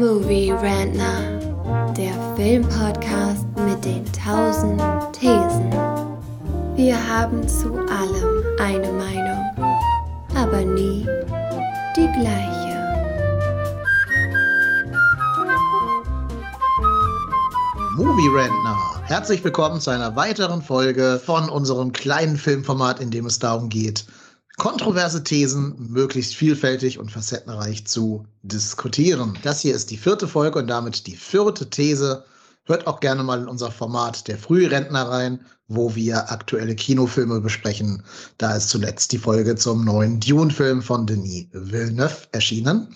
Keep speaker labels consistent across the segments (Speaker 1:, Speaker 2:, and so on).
Speaker 1: Movie Rantner, der Filmpodcast mit den tausend Thesen. Wir haben zu allem eine Meinung, aber nie die gleiche.
Speaker 2: Movie Rantner. Herzlich willkommen zu einer weiteren Folge von unserem kleinen Filmformat, in dem es darum geht, kontroverse Thesen möglichst vielfältig und facettenreich zu diskutieren. Das hier ist die vierte Folge und damit die vierte These. Hört auch gerne mal in unser Format der Frührentner rein, wo wir aktuelle Kinofilme besprechen. Da ist zuletzt die Folge zum neuen Dune-Film von Denis Villeneuve erschienen.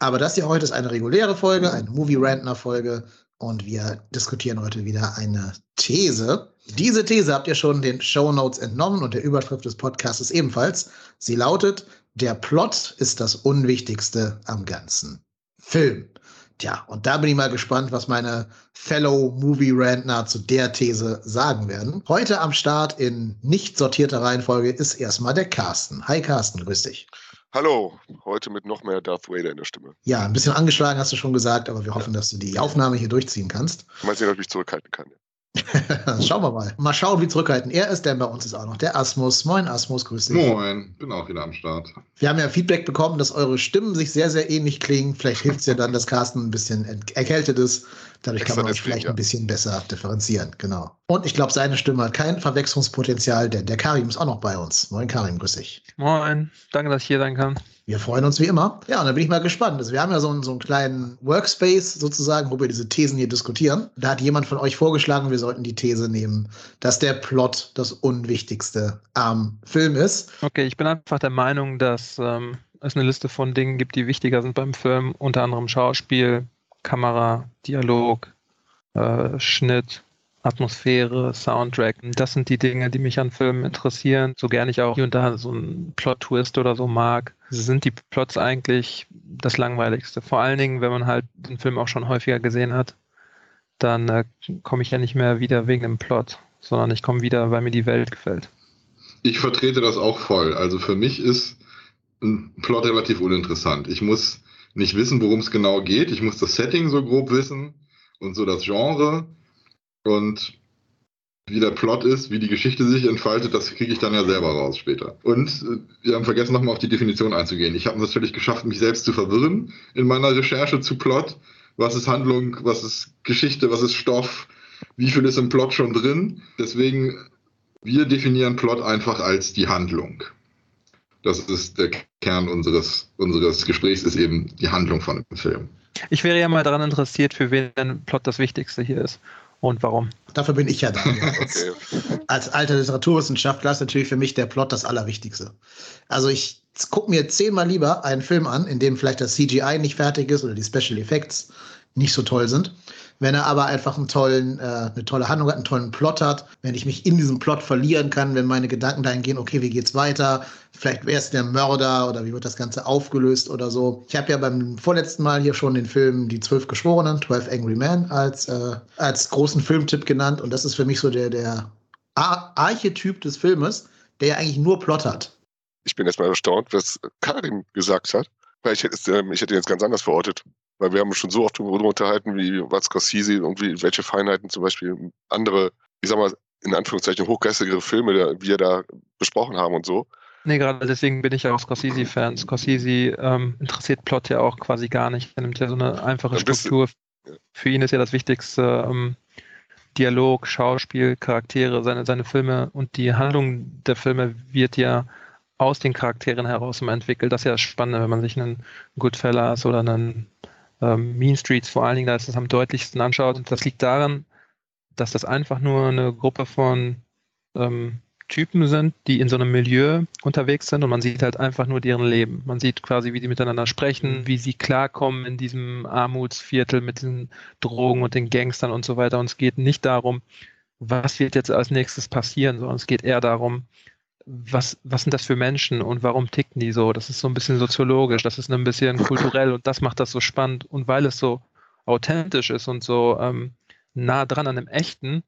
Speaker 2: Aber das hier heute ist eine reguläre Folge, eine Movie-Rantner-Folge und wir diskutieren heute wieder eine These. Diese These habt ihr schon den Show Notes entnommen und der Überschrift des Podcasts ebenfalls. Sie lautet, der Plot ist das Unwichtigste am ganzen Film. Tja, und da bin ich mal gespannt, was meine Fellow Movie Rantner zu der These sagen werden. Heute am Start in nicht sortierter Reihenfolge ist erstmal der Carsten. Hi Carsten, grüß dich.
Speaker 3: Hallo, heute mit noch mehr Darth Vader in der Stimme.
Speaker 2: Ja, ein bisschen angeschlagen hast du schon gesagt, aber wir hoffen, dass du die Aufnahme hier durchziehen kannst.
Speaker 3: Mal sehen, ob ich mich zurückhalten kann.
Speaker 2: schauen wir mal. Mal schauen, wie zurückhaltend er ist, denn bei uns ist auch noch der Asmus. Moin Asmus, grüß dich.
Speaker 4: Moin, bin auch wieder am Start.
Speaker 2: Wir haben ja Feedback bekommen, dass eure Stimmen sich sehr, sehr ähnlich klingen. Vielleicht hilft es ja dann, dass Carsten ein bisschen erkältet ist. Dadurch Extra kann man euch vielleicht ja. ein bisschen besser differenzieren. Genau. Und ich glaube, seine Stimme hat kein Verwechslungspotenzial, denn der Karim ist auch noch bei uns. Moin Karim, grüß dich.
Speaker 5: Moin, danke, dass ich hier sein kann.
Speaker 2: Wir freuen uns wie immer. Ja, und dann bin ich mal gespannt. Also wir haben ja so einen, so einen kleinen Workspace sozusagen, wo wir diese Thesen hier diskutieren. Da hat jemand von euch vorgeschlagen, wir sollten die These nehmen, dass der Plot das Unwichtigste am Film ist.
Speaker 5: Okay, ich bin einfach der Meinung, dass ähm, es eine Liste von Dingen gibt, die wichtiger sind beim Film, unter anderem Schauspiel, Kamera, Dialog, äh, Schnitt, Atmosphäre, Soundtrack. Das sind die Dinge, die mich an Filmen interessieren. So gerne ich auch hier und da so einen Plot-Twist oder so mag, sind die Plots eigentlich das Langweiligste. Vor allen Dingen, wenn man halt den Film auch schon häufiger gesehen hat, dann äh, komme ich ja nicht mehr wieder wegen dem Plot, sondern ich komme wieder, weil mir die Welt gefällt.
Speaker 4: Ich vertrete das auch voll. Also für mich ist ein Plot relativ uninteressant. Ich muss nicht wissen, worum es genau geht. Ich muss das Setting so grob wissen und so das Genre. Und wie der Plot ist, wie die Geschichte sich entfaltet, das kriege ich dann ja selber raus später. Und äh, wir haben vergessen, nochmal auf die Definition einzugehen. Ich habe natürlich geschafft, mich selbst zu verwirren in meiner Recherche zu Plot. Was ist Handlung, was ist Geschichte, was ist Stoff, wie viel ist im Plot schon drin. Deswegen, wir definieren Plot einfach als die Handlung. Das ist der Kern unseres, unseres Gesprächs, ist eben die Handlung von dem Film.
Speaker 5: Ich wäre ja mal daran interessiert, für wen der Plot das Wichtigste hier ist und warum.
Speaker 2: Dafür bin ich ja da. okay. Als alter Literaturwissenschaftler ist natürlich für mich der Plot das Allerwichtigste. Also ich gucke mir zehnmal lieber einen Film an, in dem vielleicht das CGI nicht fertig ist oder die Special Effects nicht so toll sind, wenn er aber einfach einen tollen, äh, eine tolle Handlung hat, einen tollen Plot hat, wenn ich mich in diesem Plot verlieren kann, wenn meine Gedanken dahin gehen, okay, wie geht's weiter? Vielleicht wer ist der Mörder oder wie wird das Ganze aufgelöst oder so. Ich habe ja beim vorletzten Mal hier schon den Film Die Zwölf Geschworenen, 12 Angry Men, als, äh, als großen Filmtipp genannt. Und das ist für mich so der, der Ar Archetyp des Filmes, der ja eigentlich nur Plot hat.
Speaker 3: Ich bin erstmal erstaunt, was Karim gesagt hat. Weil ich hätte, ähm, ich hätte jetzt ganz anders verortet. Weil wir haben uns schon so oft darüber unterhalten, wie was Scorsese und wie, welche Feinheiten zum Beispiel andere, ich sag mal, in Anführungszeichen hochgeistigere Filme, die wir da besprochen haben und so.
Speaker 5: Nee, gerade deswegen bin ich ja auch Scorsese-Fan. Scorsese ähm, interessiert Plot ja auch quasi gar nicht. Er nimmt ja so eine einfache Struktur. Ja. Für ihn ist ja das Wichtigste ähm, Dialog, Schauspiel, Charaktere, seine, seine Filme und die Handlung der Filme wird ja aus den Charakteren heraus immer entwickelt. Das ist ja spannend, wenn man sich einen Goodfellas oder einen ähm, Mean Streets vor allen Dingen, da ist es am deutlichsten anschaut. Und das liegt daran, dass das einfach nur eine Gruppe von ähm, Typen sind, die in so einem Milieu unterwegs sind und man sieht halt einfach nur deren Leben. Man sieht quasi, wie die miteinander sprechen, wie sie klarkommen in diesem Armutsviertel mit den Drogen und den Gangstern und so weiter. Und es geht nicht darum, was wird jetzt als nächstes passieren, sondern es geht eher darum, was, was sind das für Menschen und warum ticken die so? Das ist so ein bisschen soziologisch, das ist ein bisschen kulturell und das macht das so spannend. Und weil es so authentisch ist und so ähm, nah dran an dem Echten,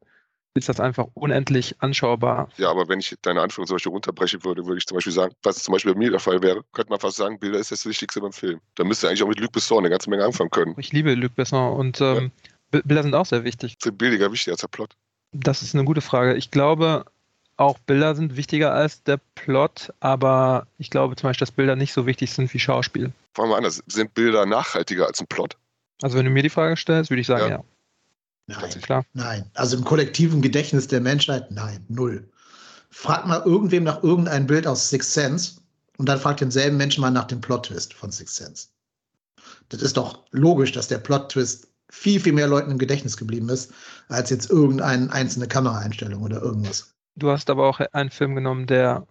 Speaker 5: ist das einfach unendlich anschaubar.
Speaker 3: Ja, aber wenn ich deine Anführung zum Beispiel runterbrechen würde, würde ich zum Beispiel sagen, was zum Beispiel bei mir der Fall wäre, könnte man fast sagen, Bilder ist das Wichtigste beim Film. Da müsste eigentlich auch mit Luc Besson eine ganze Menge anfangen können.
Speaker 5: Ich liebe Luc Besson und ähm, ja. Bilder sind auch sehr wichtig.
Speaker 3: Sind Bilder wichtiger als der Plot?
Speaker 5: Das ist eine gute Frage. Ich glaube, auch Bilder sind wichtiger als der Plot, aber ich glaube zum Beispiel, dass Bilder nicht so wichtig sind wie Schauspiel.
Speaker 3: Fangen wir an, sind Bilder nachhaltiger als ein Plot?
Speaker 5: Also wenn du mir die Frage stellst, würde ich sagen, ja. ja.
Speaker 2: Nein, klar. Nein. Also im kollektiven Gedächtnis der Menschheit, nein, null. Frag mal irgendwem nach irgendeinem Bild aus Six Sense und dann fragt denselben Menschen mal nach dem Plot-Twist von Six Sense. Das ist doch logisch, dass der Plot-Twist viel, viel mehr Leuten im Gedächtnis geblieben ist, als jetzt irgendeine einzelne Kameraeinstellung oder irgendwas.
Speaker 5: Du hast aber auch einen Film genommen, der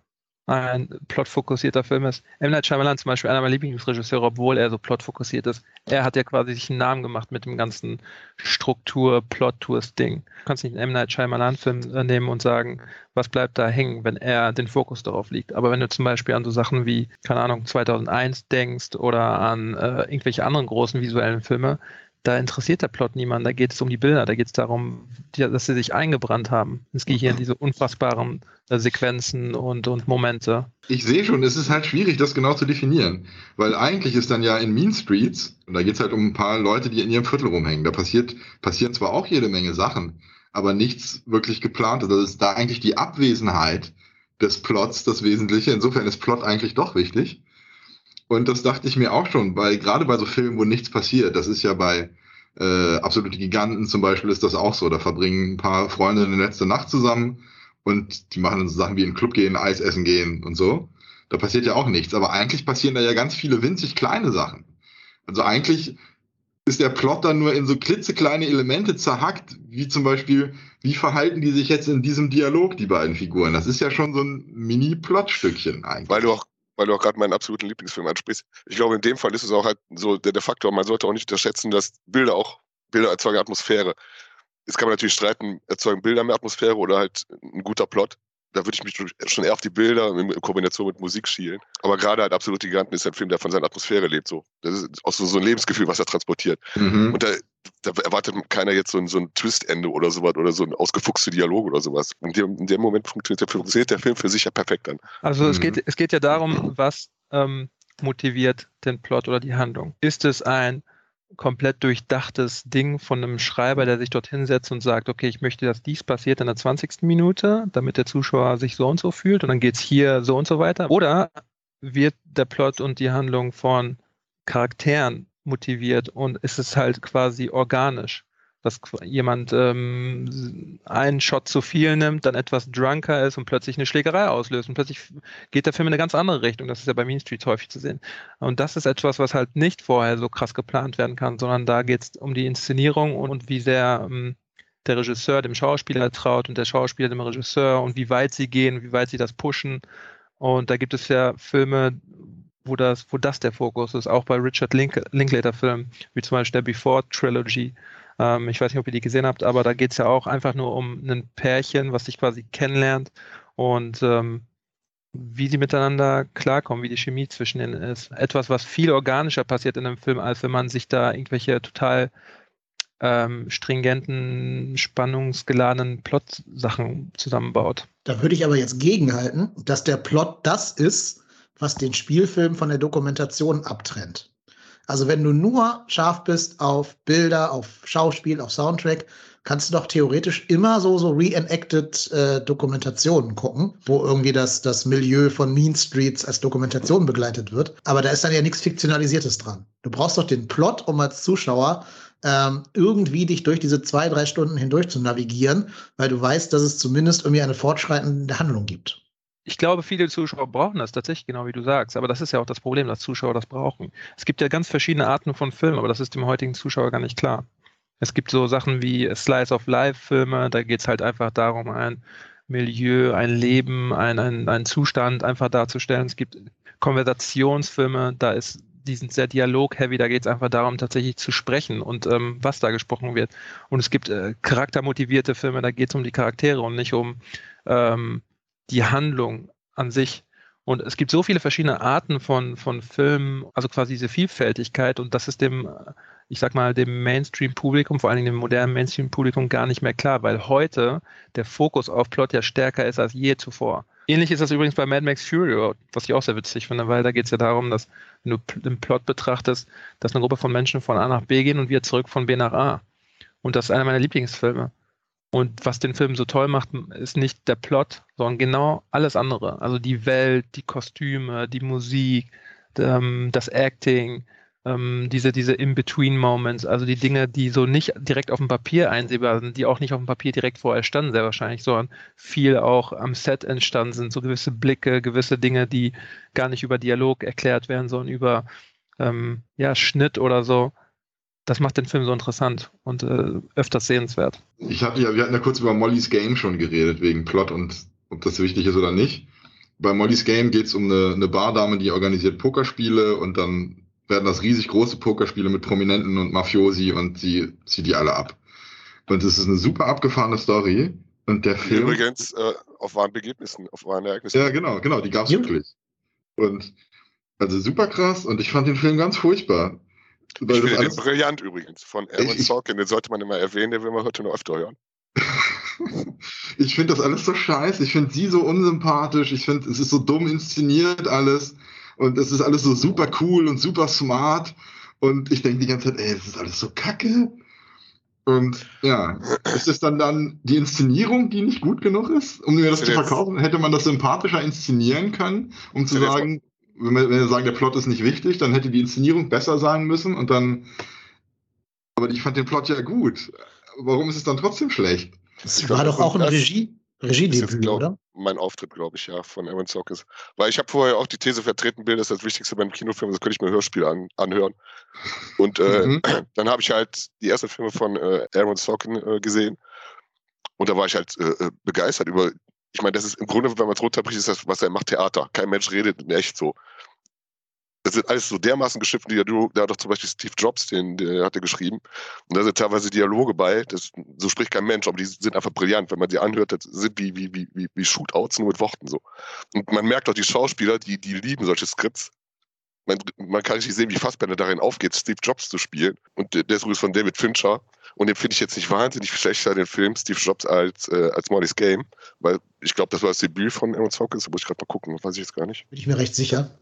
Speaker 5: ein plotfokussierter Film ist. M. Night Shyamalan zum Beispiel einer meiner Lieblingsregisseure, obwohl er so plotfokussiert ist. Er hat ja quasi sich einen Namen gemacht mit dem ganzen Struktur, Plot-Twist-Ding. Du kannst nicht einen M. Night Shyamalan-Film äh, nehmen und sagen, was bleibt da hängen, wenn er den Fokus darauf liegt. Aber wenn du zum Beispiel an so Sachen wie, keine Ahnung, 2001 denkst oder an äh, irgendwelche anderen großen visuellen Filme, da interessiert der Plot niemand, da geht es um die Bilder, da geht es darum, dass sie sich eingebrannt haben. Es geht hier in diese unfassbaren äh, Sequenzen und, und Momente.
Speaker 4: Ich sehe schon, es ist halt schwierig, das genau zu definieren, weil eigentlich ist dann ja in Mean Streets, und da geht es halt um ein paar Leute, die in ihrem Viertel rumhängen, da passiert, passieren zwar auch jede Menge Sachen, aber nichts wirklich geplantes. Das ist da eigentlich die Abwesenheit des Plots das Wesentliche. Insofern ist Plot eigentlich doch wichtig. Und das dachte ich mir auch schon, weil gerade bei so Filmen, wo nichts passiert, das ist ja bei äh, Absolute Giganten zum Beispiel ist das auch so. Da verbringen ein paar Freunde eine letzte Nacht zusammen und die machen dann so Sachen wie in den Club gehen, Eis essen gehen und so. Da passiert ja auch nichts. Aber eigentlich passieren da ja ganz viele winzig kleine Sachen. Also eigentlich ist der Plot dann nur in so klitzekleine Elemente zerhackt, wie zum Beispiel, wie verhalten die sich jetzt in diesem Dialog, die beiden Figuren? Das ist ja schon so ein Mini-Plot-Stückchen eigentlich.
Speaker 3: Weil du auch weil du auch gerade meinen absoluten Lieblingsfilm ansprichst. Ich glaube, in dem Fall ist es auch halt so der, der Faktor, man sollte auch nicht unterschätzen, dass Bilder auch, Bilder erzeugen Atmosphäre. Jetzt kann man natürlich streiten, erzeugen Bilder mehr Atmosphäre oder halt ein guter Plot da würde ich mich schon eher auf die Bilder in Kombination mit Musik schielen. Aber gerade halt Absolute Giganten ist ein Film, der von seiner Atmosphäre lebt. So. Das ist auch so, so ein Lebensgefühl, was er transportiert. Mhm. Und da, da, erwartet keiner jetzt so ein, so ein Twist-Ende oder sowas oder so ein ausgefuchste Dialog oder sowas. In dem, in dem Moment funktioniert der, funktioniert der Film für sich ja perfekt an.
Speaker 5: Also mhm. es, geht, es geht ja darum, was ähm, motiviert den Plot oder die Handlung. Ist es ein komplett durchdachtes Ding von einem Schreiber, der sich dorthin setzt und sagt, okay, ich möchte, dass dies passiert in der 20. Minute, damit der Zuschauer sich so und so fühlt und dann geht es hier so und so weiter. Oder wird der Plot und die Handlung von Charakteren motiviert und ist es halt quasi organisch? Dass jemand ähm, einen Shot zu viel nimmt, dann etwas drunker ist und plötzlich eine Schlägerei auslöst. Und plötzlich geht der Film in eine ganz andere Richtung. Das ist ja bei Mean Streets häufig zu sehen. Und das ist etwas, was halt nicht vorher so krass geplant werden kann, sondern da geht es um die Inszenierung und, und wie sehr ähm, der Regisseur dem Schauspieler traut und der Schauspieler dem Regisseur und wie weit sie gehen, wie weit sie das pushen. Und da gibt es ja Filme, wo das, wo das der Fokus ist, auch bei Richard Link Linklater-Filmen, wie zum Beispiel der Before Trilogy ähm, ich weiß nicht, ob ihr die gesehen habt, aber da geht es ja auch einfach nur um ein Pärchen, was sich quasi kennenlernt und ähm, wie sie miteinander klarkommen, wie die Chemie zwischen ihnen ist. Etwas, was viel organischer passiert in einem Film, als wenn man sich da irgendwelche total ähm, stringenten, spannungsgeladenen Plot-Sachen zusammenbaut.
Speaker 2: Da würde ich aber jetzt gegenhalten, dass der Plot das ist, was den Spielfilm von der Dokumentation abtrennt. Also wenn du nur scharf bist auf Bilder, auf Schauspiel, auf Soundtrack, kannst du doch theoretisch immer so, so reenacted äh, Dokumentationen gucken, wo irgendwie das, das Milieu von Mean Streets als Dokumentation begleitet wird. Aber da ist dann ja nichts Fiktionalisiertes dran. Du brauchst doch den Plot, um als Zuschauer ähm, irgendwie dich durch diese zwei, drei Stunden hindurch zu navigieren, weil du weißt, dass es zumindest irgendwie eine fortschreitende Handlung gibt
Speaker 5: ich glaube, viele Zuschauer brauchen das tatsächlich, genau wie du sagst. Aber das ist ja auch das Problem, dass Zuschauer das brauchen. Es gibt ja ganz verschiedene Arten von Filmen, aber das ist dem heutigen Zuschauer gar nicht klar. Es gibt so Sachen wie Slice of Life-Filme, da geht es halt einfach darum, ein Milieu, ein Leben, ein, ein, ein Zustand einfach darzustellen. Es gibt Konversationsfilme, da ist die sind sehr dialog-heavy, da geht es einfach darum, tatsächlich zu sprechen und ähm, was da gesprochen wird. Und es gibt äh, charaktermotivierte Filme, da geht es um die Charaktere und nicht um ähm, die Handlung an sich. Und es gibt so viele verschiedene Arten von, von Filmen, also quasi diese Vielfältigkeit und das ist dem, ich sag mal, dem Mainstream-Publikum, vor allen Dingen dem modernen Mainstream-Publikum gar nicht mehr klar, weil heute der Fokus auf Plot ja stärker ist als je zuvor. Ähnlich ist das übrigens bei Mad Max Fury was ich auch sehr witzig finde, weil da geht es ja darum, dass, wenn du den Plot betrachtest, dass eine Gruppe von Menschen von A nach B gehen und wir zurück von B nach A. Und das ist einer meiner Lieblingsfilme. Und was den Film so toll macht, ist nicht der Plot, sondern genau alles andere. Also die Welt, die Kostüme, die Musik, ähm, das Acting, ähm, diese, diese In-Between-Moments, also die Dinge, die so nicht direkt auf dem Papier einsehbar sind, die auch nicht auf dem Papier direkt vorher standen, sehr wahrscheinlich, sondern viel auch am Set entstanden sind, so gewisse Blicke, gewisse Dinge, die gar nicht über Dialog erklärt werden, sondern über ähm, ja, Schnitt oder so das macht den Film so interessant und äh, öfters sehenswert.
Speaker 4: Ich hatte ja, wir hatten ja kurz über Mollys Game schon geredet, wegen Plot und ob das wichtig ist oder nicht. Bei Mollys Game geht es um eine, eine Bardame, die organisiert Pokerspiele und dann werden das riesig große Pokerspiele mit Prominenten und Mafiosi und sie zieht die alle ab. Und es ist eine super abgefahrene Story. Und der Film.
Speaker 3: Übrigens äh, auf wahren Begebnissen, auf wahren Ereignissen.
Speaker 4: Ja, genau, genau, die gab es wirklich. Und also super krass und ich fand den Film ganz furchtbar.
Speaker 3: Weil ich finde den brillant übrigens von Aaron Sorkin, den sollte man immer erwähnen, den will man heute nur öfter hören.
Speaker 4: ich finde das alles so scheiße. Ich finde sie so unsympathisch. Ich finde, es ist so dumm inszeniert alles. Und es ist alles so super cool und super smart. Und ich denke die ganze Zeit, ey, das ist alles so kacke. Und ja, ist es dann dann die Inszenierung, die nicht gut genug ist, um mir das zu verkaufen? Hätte man das sympathischer inszenieren können, um zu sagen, wenn wir, wenn wir sagen, der Plot ist nicht wichtig, dann hätte die Inszenierung besser sein müssen und dann. Aber ich fand den Plot ja gut. Warum ist es dann trotzdem schlecht?
Speaker 2: Das war doch auch ein Regie, Regiedebüt, oder?
Speaker 3: Mein Auftritt, glaube ich, ja, von Aaron Sorkin. Weil ich habe vorher auch die These vertreten, Bild ist das Wichtigste beim Kinofilm, das könnte ich mir Hörspiel an, anhören. Und äh, mhm. dann habe ich halt die ersten Filme von äh, Aaron Sorkin äh, gesehen. Und da war ich halt äh, äh, begeistert über ich meine, das ist im Grunde, wenn man es runterbricht, ist das, was er macht, Theater. Kein Mensch redet in echt so. Das sind alles so dermaßen geschifft, die da hat doch zum Beispiel Steve Jobs, den, hat er geschrieben. Und da sind teilweise Dialoge bei, das, so spricht kein Mensch, aber die sind einfach brillant. Wenn man sie anhört, das sind wie, wie, wie, wie, Shootouts nur mit Worten so. Und man merkt auch, die Schauspieler, die, die lieben solche Skripts. Man, man kann nicht sehen, wie Fassbender darin aufgeht, Steve Jobs zu spielen. Und der ist übrigens von David Fincher. Und den finde ich jetzt nicht wahnsinnig schlechter, den Film Steve Jobs als, äh, als Molly's Game, weil ich glaube, das war das Debüt von Aaron Sorkin, da muss ich gerade mal gucken, weiß ich jetzt gar nicht.
Speaker 2: Bin ich mir recht sicher.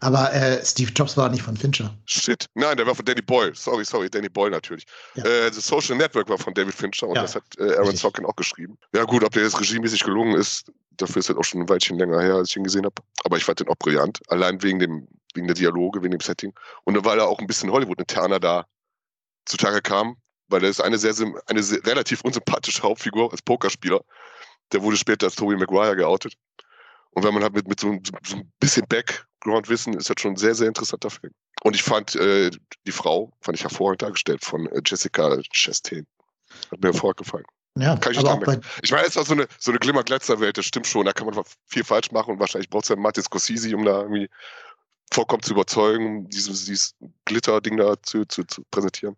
Speaker 2: Aber äh, Steve Jobs war nicht von Fincher.
Speaker 3: Shit. Nein, der war von Danny Boyle. Sorry, sorry, Danny Boyle natürlich. Ja. Äh, The Social Network war von David Fincher und ja. das hat äh, Aaron Sorkin auch geschrieben. Ja, gut, ob der jetzt regiemäßig gelungen ist, dafür ist halt auch schon ein Weilchen länger her, als ich ihn gesehen habe. Aber ich fand den auch brillant. Allein wegen dem, wegen der Dialoge, wegen dem Setting. Und weil er auch ein bisschen Hollywood-interner da zutage kam, weil er ist eine sehr, eine sehr, relativ unsympathische Hauptfigur als Pokerspieler. Der wurde später als Toby Maguire geoutet. Und wenn man halt mit, mit so, so ein bisschen Background-Wissen, ist das schon ein sehr, sehr interessanter Film. Und ich fand äh, die Frau, fand ich hervorragend dargestellt von äh, Jessica Chastain. Hat mir hervorragend gefallen. Ja, Kann ich, aber auch bei ich meine, es ist auch so eine, so eine Glimmer-Glitzer-Welt, das stimmt schon. Da kann man viel falsch machen und wahrscheinlich braucht es ja Martin Scorsese, um da irgendwie vollkommen zu überzeugen, dieses, dieses Glitter-Ding da zu, zu, zu präsentieren.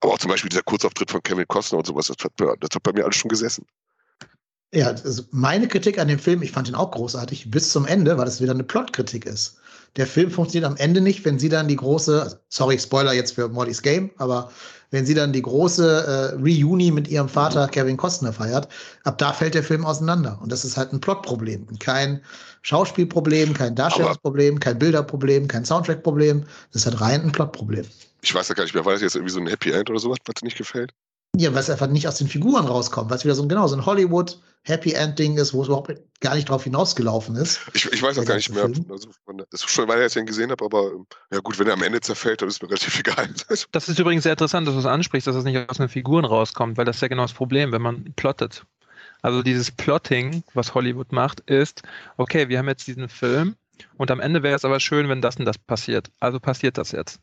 Speaker 3: Aber auch zum Beispiel dieser Kurzauftritt von Kevin Costner und sowas, das hat, das hat bei mir alles schon gesessen.
Speaker 2: Ja, also meine Kritik an dem Film, ich fand ihn auch großartig, bis zum Ende, weil es wieder eine Plotkritik ist. Der Film funktioniert am Ende nicht, wenn sie dann die große, sorry, Spoiler jetzt für Molly's Game, aber wenn sie dann die große äh, Reuni mit ihrem Vater Kevin Costner feiert, ab da fällt der Film auseinander. Und das ist halt ein Plotproblem kein Schauspielproblem, kein Darstellungsproblem, kein Bilderproblem, kein Soundtrackproblem. Das ist halt rein ein Plotproblem.
Speaker 3: Ich weiß ja gar nicht mehr, war das jetzt irgendwie so ein Happy End oder sowas, was dir nicht gefällt?
Speaker 2: Ja, weil es einfach nicht aus den Figuren rauskommt, weil es wieder so, genau, so ein Hollywood Happy End-Ding ist, wo es überhaupt gar nicht drauf hinausgelaufen ist.
Speaker 3: Ich, ich weiß auch gar nicht mehr. Also, das ist schon, weil ich den gesehen habe, aber ja gut, wenn er am Ende zerfällt, dann ist mir relativ egal.
Speaker 5: Das ist übrigens sehr interessant, dass du es ansprichst, dass es nicht aus den Figuren rauskommt, weil das ist ja genau das Problem, wenn man plottet. Also dieses Plotting, was Hollywood macht, ist, okay, wir haben jetzt diesen Film und am Ende wäre es aber schön, wenn das und das passiert. Also passiert das jetzt.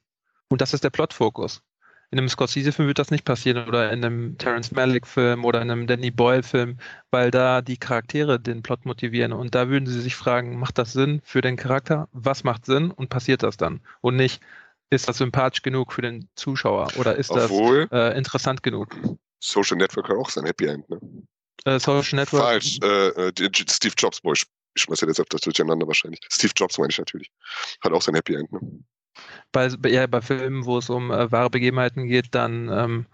Speaker 5: Und das ist der Plotfokus. In einem Scorsese-Film wird das nicht passieren oder in einem Terence Malick-Film oder in einem Danny Boyle-Film, weil da die Charaktere den Plot motivieren. Und da würden sie sich fragen, macht das Sinn für den Charakter? Was macht Sinn? Und passiert das dann? Und nicht, ist das sympathisch genug für den Zuschauer oder ist Obwohl, das äh, interessant genug?
Speaker 3: Social Network hat auch sein Happy End, ne?
Speaker 5: Äh, Social Network.
Speaker 3: Falsch, äh, äh Steve Jobs Boy ich schmeiße jetzt das durcheinander wahrscheinlich. Steve Jobs meine ich natürlich. Hat auch sein Happy End. Ne?
Speaker 5: Bei, ja, bei Filmen, wo es um äh, wahre Begebenheiten geht, dann ähm,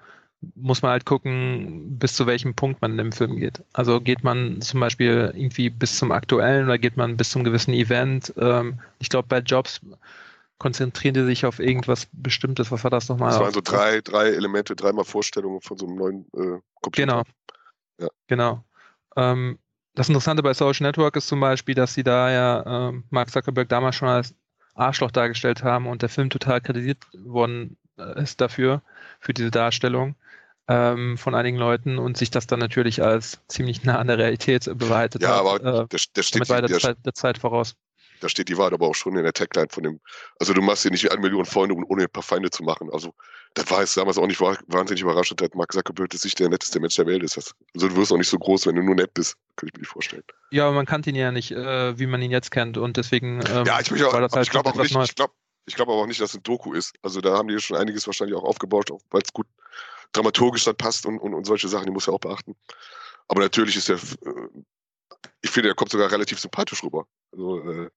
Speaker 5: muss man halt gucken, bis zu welchem Punkt man in dem Film geht. Also geht man zum Beispiel irgendwie bis zum aktuellen oder geht man bis zum gewissen Event. Ähm, ich glaube, bei Jobs konzentrieren die sich auf irgendwas Bestimmtes. Was war das nochmal?
Speaker 3: Das waren so drei, drei Elemente, dreimal Vorstellungen von so einem neuen äh,
Speaker 5: Computer. Genau. Ja. Genau. Ähm, das Interessante bei Social Network ist zum Beispiel, dass sie da ja äh, Mark Zuckerberg damals schon als Arschloch dargestellt haben und der Film total kritisiert worden äh, ist dafür, für diese Darstellung ähm, von einigen Leuten und sich das dann natürlich als ziemlich nah an der Realität bewahrheitet
Speaker 3: ja, hat. Ja, aber äh, das, das steht
Speaker 5: der, der Zeit voraus
Speaker 3: da steht die Wahrheit aber auch schon in der Tagline von dem, also du machst dir nicht eine Million Freunde, ohne ein paar Feinde zu machen. Also das war jetzt damals auch nicht wahnsinnig überraschend, dass Mark Zuckerberg sich der netteste Mensch der Welt ist. Also du wirst auch nicht so groß, wenn du nur nett bist, kann ich mir nicht vorstellen.
Speaker 5: Ja, aber man kannte ihn ja nicht, äh, wie man ihn jetzt kennt und deswegen
Speaker 3: ähm, ja, ich, auch, halt ich glaube auch nicht, ich glaube ich glaube aber auch nicht, dass es ein Doku ist. Also da haben die schon einiges wahrscheinlich auch aufgebaut, weil es gut dramaturgisch dann passt und, und, und solche Sachen, die muss ja auch beachten. Aber natürlich ist der, äh, ich finde, der kommt sogar relativ sympathisch rüber. Also äh,